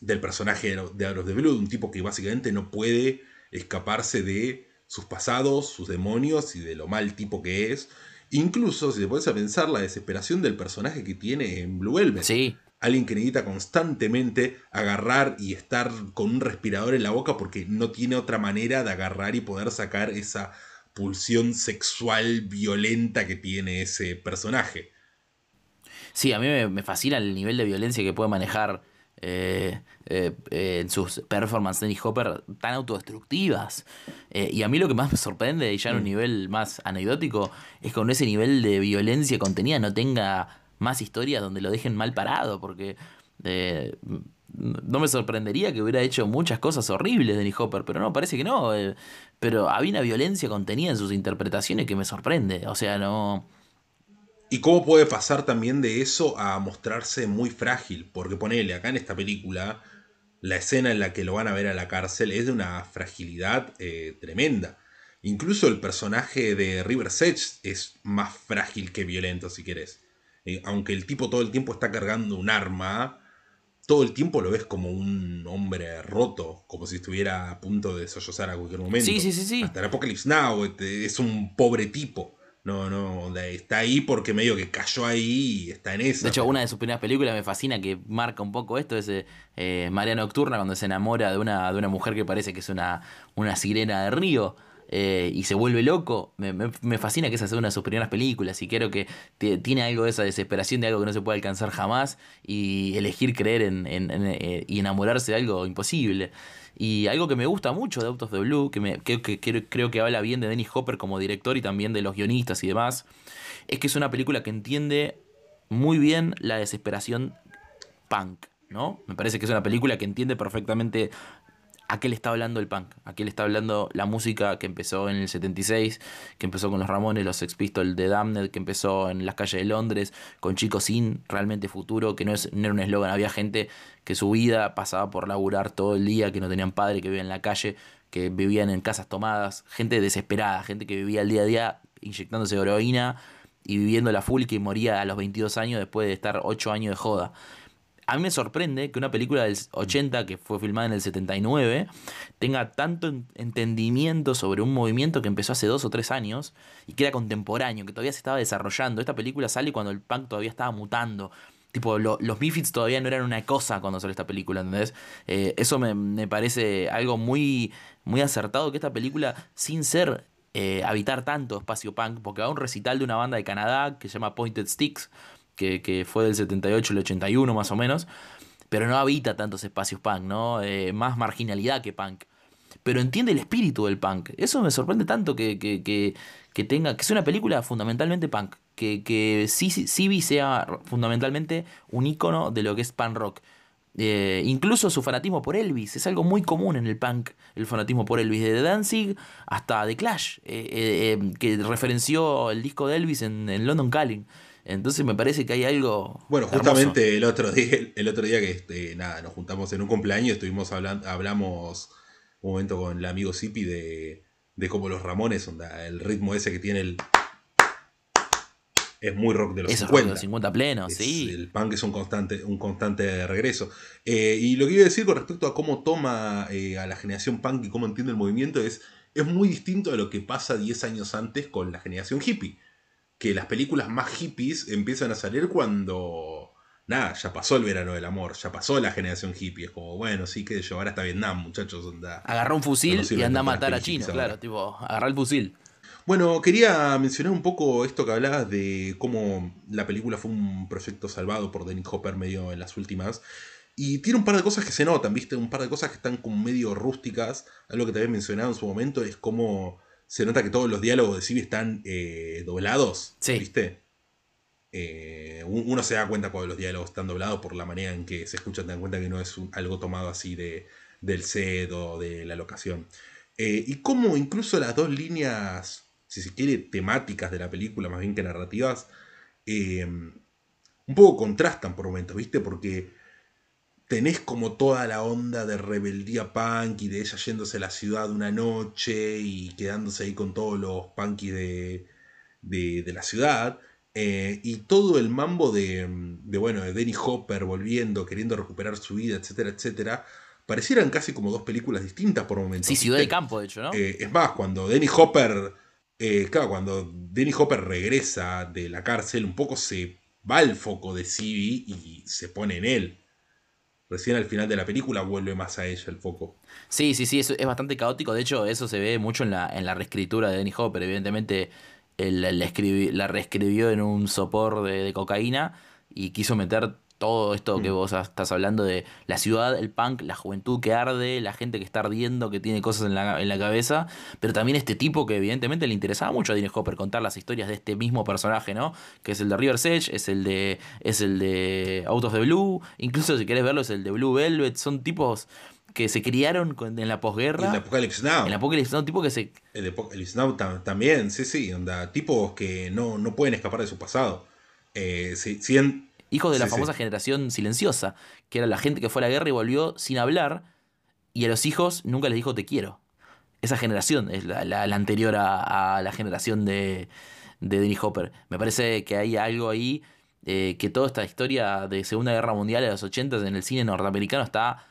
del personaje de Out of the Blue, un tipo que básicamente no puede escaparse de sus pasados, sus demonios y de lo mal tipo que es. Incluso, si te pones a pensar, la desesperación del personaje que tiene en Blue Velvet. Sí, Alguien que necesita constantemente agarrar y estar con un respirador en la boca porque no tiene otra manera de agarrar y poder sacar esa pulsión sexual violenta que tiene ese personaje. Sí, a mí me, fascina el nivel de violencia que puede manejar eh, eh, eh, en sus performances Dennis Hopper tan autodestructivas. Y a mí lo que más me sorprende, y ya en un Mm. nivel más anecdótico, es que con ese nivel de violencia contenida no tenga más historias donde lo dejen mal parado, porque eh, no me sorprendería que hubiera hecho muchas cosas horribles Dennis Hopper, pero no, parece que no. eh, pero había una violencia contenida en sus interpretaciones que me sorprende. O sea, no... Y cómo puede pasar también de eso a mostrarse muy frágil, porque ponele acá en esta película, la escena en la que lo van a ver a la cárcel es de una fragilidad eh, tremenda. Incluso el personaje de River Sedge es más frágil que violento, si querés. Eh, aunque el tipo todo el tiempo está cargando un arma, todo el tiempo lo ves como un hombre roto, como si estuviera a punto de sollozar a cualquier momento. Sí, sí, sí, sí. Hasta el Apocalypse Now este, es un pobre tipo. No, no, está ahí porque medio que cayó ahí y está en esa. De hecho, una de sus primeras películas me fascina que marca un poco esto, es eh, María Nocturna, cuando se enamora de una, de una mujer que parece que es una, una sirena de río eh, y se vuelve loco. Me, me- me fascina que esa sea una de sus primeras películas y creo que tiene algo de esa desesperación de algo que no se puede alcanzar jamás y elegir creer en, en- en, eh, y enamorarse de algo imposible. Y algo que me gusta mucho de Autos de Blue, que, me, que, que- que creo que habla bien de Dennis Hopper como director y también de los guionistas y demás, es que es una película que entiende muy bien la desesperación punk, ¿no? Me parece que es una película que entiende perfectamente a qué le está hablando el punk, a qué le está hablando la música que empezó en el 76, que empezó con los Ramones, los Sex Pistols de Damned, que empezó en las calles de Londres, con chicos sin realmente futuro, que no, es, no era un eslogan, había gente que su vida pasaba por laburar todo el día, que no tenían padre, que vivían en la calle, que vivían en casas tomadas, gente desesperada, gente que vivía el día a día inyectándose heroína y viviendo la full que moría a los 22 años después de estar 8 años de joda. A mí me sorprende que una película del 80 que fue filmada en el 79 tenga tanto en- entendimiento sobre un movimiento que empezó hace dos o tres años y que era contemporáneo, que todavía se estaba desarrollando. Esta película sale cuando el punk todavía estaba mutando. Tipo, lo- los Misfits todavía no eran una cosa cuando salió esta película, ¿entendés? Eh, eso me, me parece algo muy, muy acertado que esta película, sin ser eh, habitar tanto espacio punk, porque va a un recital de una banda de Canadá que se llama Pointed Sticks, que, que fue del 78 al 81 más o menos, pero no habita tantos espacios punk, ¿no? Eh, más marginalidad que punk. Pero entiende el espíritu del punk. Eso me sorprende tanto que, que, que, tenga. que es una película fundamentalmente punk. Que, sí sea fundamentalmente un icono de lo que es punk rock. Eh, incluso su fanatismo por Elvis es algo muy común en el punk, el fanatismo por Elvis, de Danzig hasta The Clash, eh, que referenció el disco de Elvis en, en London Calling. Entonces me parece que hay algo. Bueno, hermoso. justamente el otro día, el otro día que este, nada, nos juntamos en un cumpleaños, estuvimos hablando, hablamos un momento con el amigo Zipi de, de cómo los Ramones, onda, el ritmo ese que tiene el. Es muy rock de los Eso es rock 50. de los 50 plenos, Es- sí. El punk es un constante, un constante regreso. Eh, y lo que iba a decir con respecto a cómo toma eh, a la generación punk y cómo entiende el movimiento es, es muy distinto a lo que pasa 10 años antes con la generación hippie. Que las películas más hippies empiezan a salir cuando. Nada, ya pasó el verano del amor, ya pasó la generación hippie. Es como, bueno, sí que yo ahora está Vietnam, muchachos. Onda. Agarró un fusil No y anda a matar a ahora. claro, tipo, agarrá el fusil. Bueno, quería mencionar un poco esto que hablabas de cómo la película fue un proyecto salvado por Dennis Hopper medio en las últimas. Y tiene un par de cosas que se notan, ¿viste? Un par de cosas que están como medio rústicas. Algo que te había mencionado en su momento es cómo se nota que todos los diálogos de Civi están eh, doblados, Sí. ¿viste? Eh, un- uno se da cuenta cuando los diálogos están doblados por la manera en que se escuchan, te dan cuenta que no es un- algo tomado así de, del set o de la locación. Eh, y cómo incluso las dos líneas, si se quiere, temáticas de la película, más bien que narrativas, un poco contrastan por momentos, ¿viste? Porque tenés como toda la onda de rebeldía punk y de ella yéndose a la ciudad una noche y quedándose ahí con todos los punkies de, de, de la ciudad. eh, y todo el mambo de, de, bueno, de Denny Hopper volviendo, queriendo recuperar su vida, etcétera, etcétera. Parecieran casi como dos películas distintas por momentos. Sí, Ciudad y. Campo, de hecho, ¿no? Eh, es más, cuando Denny Hopper. eh, claro, cuando Denny Hopper regresa de la cárcel, un poco se va el foco de Civi y se pone en él. Recién al final de la película vuelve más a ella el foco. Sí, sí, sí, es, es bastante caótico. De hecho, eso se ve mucho en la, en la reescritura de Denny Hopper. Evidentemente, él la, la escribi- la reescribió en un sopor de cocaína y quiso meter todo esto que Mm. vos estás hablando de la ciudad, el punk, la juventud que arde, la gente que está ardiendo, que tiene cosas en la, en la cabeza, pero también este tipo que evidentemente le interesaba mucho a Denny Hopper contar las historias de este mismo personaje, ¿no? Que es el de River's Edge, es el de, es el de Out of the Blue, incluso si querés verlo es el de Blue Velvet, son tipos que se criaron en la posguerra. de Apocalypse Now. En la Apocalipsis, son tipos que se. El Apocalypse Now tam- también, sí, sí. Onda, tipos que no, no pueden escapar de su pasado. Eh, si, si en- Hijos de la Sí, famosa sí. generación silenciosa, que era la gente que fue a la guerra y volvió sin hablar, y a los hijos nunca les dijo te quiero. Esa generación es la, la- la anterior a, a la generación de, de Denny Hopper. Me parece que hay algo ahí eh, que toda esta historia de Segunda Guerra Mundial de los 80 en el cine norteamericano está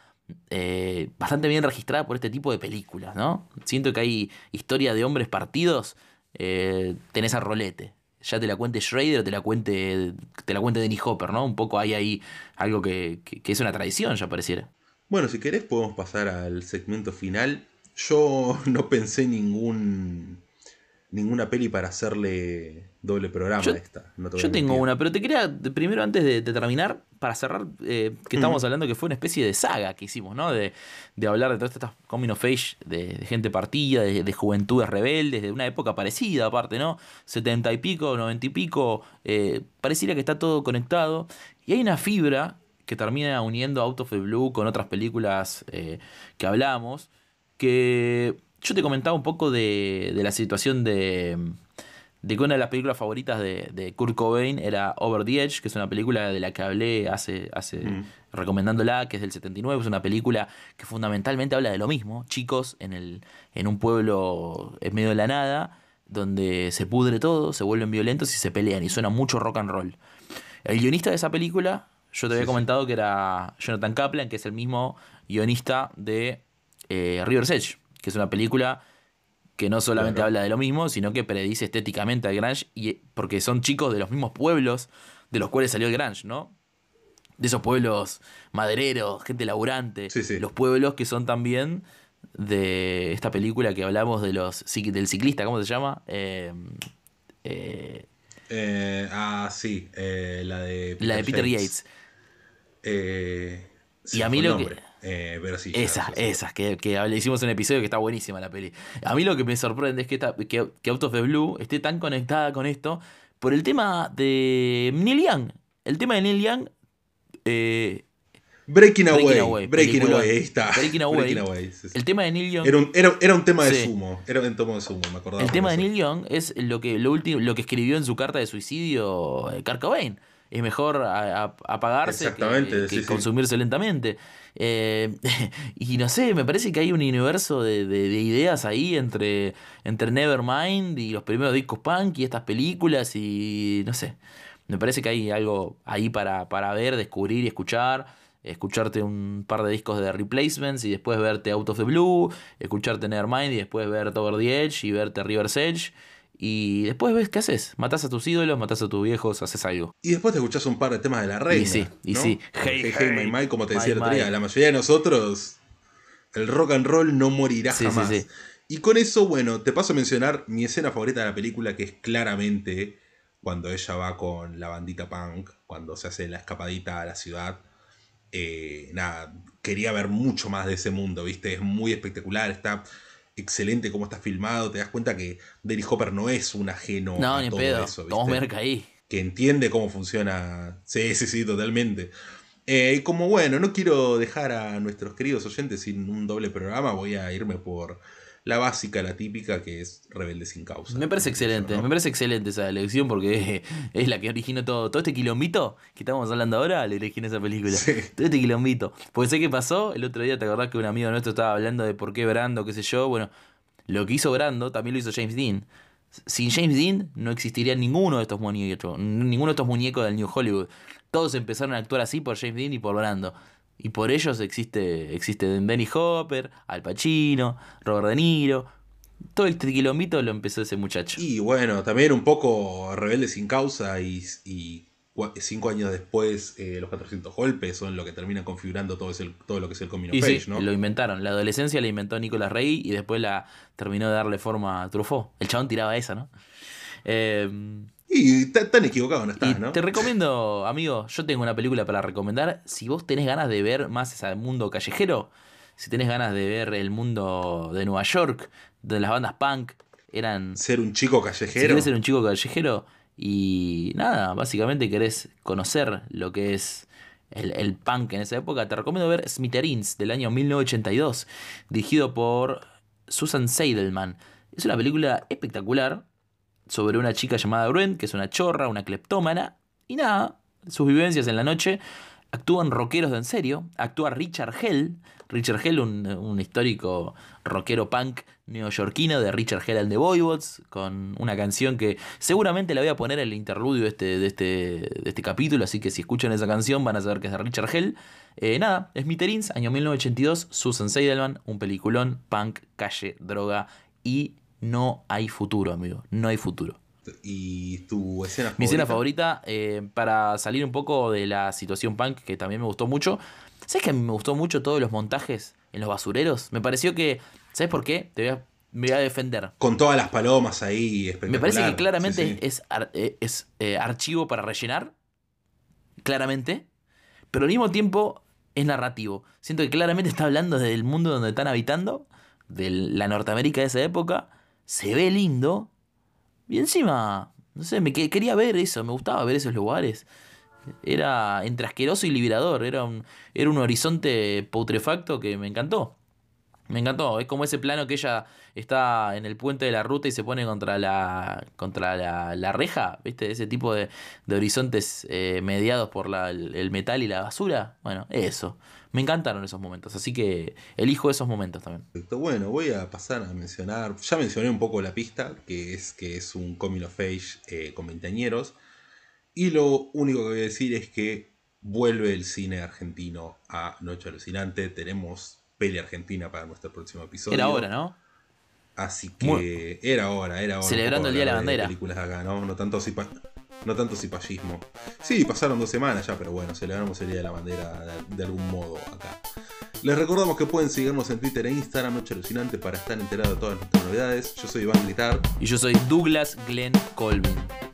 eh, bastante bien registrada por este tipo de películas, ¿no? Siento que hay historia de hombres partidos, eh, tenés a Rolete. Ya te la cuente Schrader o te la cuente, te la cuente Denny Hopper, ¿no? Un poco hay ahí algo que, que- que es una tradición, ya pareciera. Bueno, si querés podemos pasar al segmento final. Yo no pensé ningún ninguna peli para hacerle doble programa Yo- a esta. no te Yo tengo una, pero te quería, primero antes de, de terminar, para cerrar, eh, que estábamos hablando que fue una especie de saga que hicimos, ¿no? De, de hablar de todas estas coming of age, de, de gente partida, de, de juventudes rebeldes, de una época parecida aparte, ¿no? Setenta y pico, noventa y pico, eh, pareciera que está todo conectado. Y hay una fibra que termina uniendo Out of the Blue con otras películas eh, que hablamos, que yo te comentaba un poco de, de la situación de de que una de las películas favoritas de, de Kurt Cobain era Over the Edge, que es una película de la que hablé hace, hace Mm. recomendándola, que es del 79, es una película que fundamentalmente habla de lo mismo, chicos en, el, en un pueblo en medio de la nada, donde se pudre todo, se vuelven violentos y se pelean, y suena mucho rock and roll. El guionista de esa película, yo te había Sí, sí. comentado que era Jonathan Kaplan, que es el mismo guionista de eh, River's Edge, que es una película que no solamente Claro. habla de lo mismo, sino que predice estéticamente al grunge, y, porque son chicos de los mismos pueblos de los cuales salió el grunge, ¿no? De esos pueblos madereros, gente laburante, Sí, sí. los pueblos que son también de esta película que hablamos de los del ciclista, ¿cómo se llama? Eh, eh, Eh, ah, sí, eh, la de la de Peter Yates. Eh, Y a mí lo que-. Eh, pero sí, Esas, sé. esas, que, que hable- hicimos un episodio que está buenísima la peli. A mí lo que me sorprende es que, esta- que, que Out of the Blue esté tan conectada con esto por el tema de Neil Young. El tema de Neil Young. eh, Breaking Away. Breaking Away, Breaking. Away, ahí está. Breaking Away. sí, sí. el tema de Neil Young. Era, un, era, era un tema de Sí. sumo. Era un tema de sumo, me acordaba. El tema de. Neil Young es lo que, lo último, lo que escribió en su carta de suicidio eh, Kurt Cobain. Es mejor apagarse que, que sí, sí. consumirse lentamente. Eh, y no sé, me parece que hay un universo de, de- de ideas ahí entre, entre Nevermind y los primeros discos punk y estas películas y no sé. Me parece que hay algo ahí para, para ver, descubrir y escuchar. Escucharte un par de discos de replacements y después verte Out of the Blue, escucharte Nevermind y después verte Over the Edge y verte River's Edge. Y después ves qué haces. Matás a tus ídolos, matás a tus viejos, haces algo. Y después te escuchás un par de temas de la reina. Y sí, y ¿no? sí. Hey, Hey, hey, hey, my, my, como te decía el otro día, la mayoría de nosotros, el rock and roll no morirá Sí, sí, jamás. sí. Y con eso, bueno, te paso a mencionar mi escena favorita de la película, que es claramente cuando ella va con la bandita punk, cuando se hace la escapadita a la ciudad. Eh, nada, quería ver mucho más de ese mundo, ¿viste? Es muy espectacular, está excelente cómo está filmado, te das cuenta que Dennis Hopper no es un ajeno No, a ni todo pedo. eso, ¿viste? Merca ahí. que entiende cómo funciona. Sí, sí, sí, totalmente. Eh, como bueno, no quiero dejar a nuestros queridos oyentes sin un doble programa, voy a irme por la básica, la típica, que es Rebelde sin causa. Me parece excelente, ¿no? me parece excelente esa elección porque es la que originó todo. Todo este quilombito que estamos hablando ahora, le originó esa película. Sí. Todo este quilombito. Porque sé qué pasó, el otro día te acordás que un amigo nuestro estaba hablando de por qué Brando, qué sé yo. Bueno, lo que hizo Brando también lo hizo James Dean. Sin James Dean no existiría ninguno de estos muñecos, ninguno de estos muñecos del New Hollywood. Todos empezaron a actuar así por James Dean y por Brando. Y por ellos existe, existe Denny Hopper, Al Pacino, Robert De Niro. Todo este quilombito lo empezó ese muchacho. Y bueno, también un poco Rebelde sin causa y, cinco años después eh, los 400 golpes son lo que termina configurando todo, ese, todo lo que es el coming of Y sí, age, ¿no? lo inventaron. La adolescencia la inventó Nicolas Rey y después la terminó de darle forma a Truffaut. El chabón tiraba esa, ¿no? Eh, Y ta- tan equivocado no y estás, ¿no? te recomiendo, amigo, yo tengo una película para recomendar. Si vos tenés ganas de ver más ese mundo callejero, si tenés ganas de ver el mundo de Nueva York, de las bandas punk, eran Ser un chico Si callejero. querés ser un chico callejero y nada, básicamente querés conocer lo que es el, el punk en esa época, te recomiendo ver Smithereens del año 1982, dirigido por Susan Seidelman. Es una película espectacular sobre una chica llamada Brent, que es una chorra, una cleptómana, y nada, sus vivencias en la noche. Actúan rockeros de en serio. Actúa Richard Hell. Richard Hell, un, un histórico rockero punk neoyorquino de Richard Hell and the Voivods, con una canción que seguramente la voy a poner en el interludio este, de este, de este capítulo, así que si escuchan esa canción van a saber que es de Richard Hell. Eh, nada, Smithereens, año 1982, Susan Seidelman, un peliculón, punk, calle, droga y no hay futuro, amigo, no hay futuro. Y tu escena favorita. Mi escena favorita, eh, para salir un poco de la situación punk, que también me gustó mucho. ¿Sabes que a mí me gustó mucho todos los montajes en los basureros? Me pareció que. ¿Sabes por qué? Te voy a, me voy a defender. Con todas las palomas ahí, espectacular. Me parece que claramente Sí, sí. es, ar- eh, es eh, archivo para rellenar. Claramente. Pero al mismo tiempo es narrativo. Siento que claramente está hablando del mundo donde están habitando. De la Norteamérica de esa época. Se ve lindo. Y encima, no sé, me que- quería ver eso. Me gustaba ver esos lugares. Era entre asqueroso y liberador. Era un, era un horizonte putrefacto que me encantó. Me encantó. Es como ese plano que ella está en el puente de la ruta y se pone contra la, contra la, la reja. ¿Viste? Ese tipo de, de horizontes eh, mediados por la- el metal y la basura. Bueno, eso. Me encantaron esos momentos. Así que elijo esos momentos también. Bueno, voy a pasar a mencionar. Ya mencioné un poco la pista, que es que es un coming of age eh, con veinteañeros. Y lo único que voy a decir es que vuelve el cine argentino a Noche Alucinante. Tenemos peli argentina para nuestro próximo episodio. Era hora, ¿no? Así que Muy- era hora, era hora. Celebrando el Día de la Bandera. películas acá, ¿no? No tanto, cipa- no tanto cipallismo. Sí, pasaron dos semanas ya, pero bueno, celebramos el Día de la Bandera de, algún modo acá. Les recordamos que pueden seguirnos en Twitter e Instagram, Noche Alucinante, para estar enterados de todas nuestras novedades. Yo soy Iván Gritar. Y yo soy Douglas Glenn Colvin.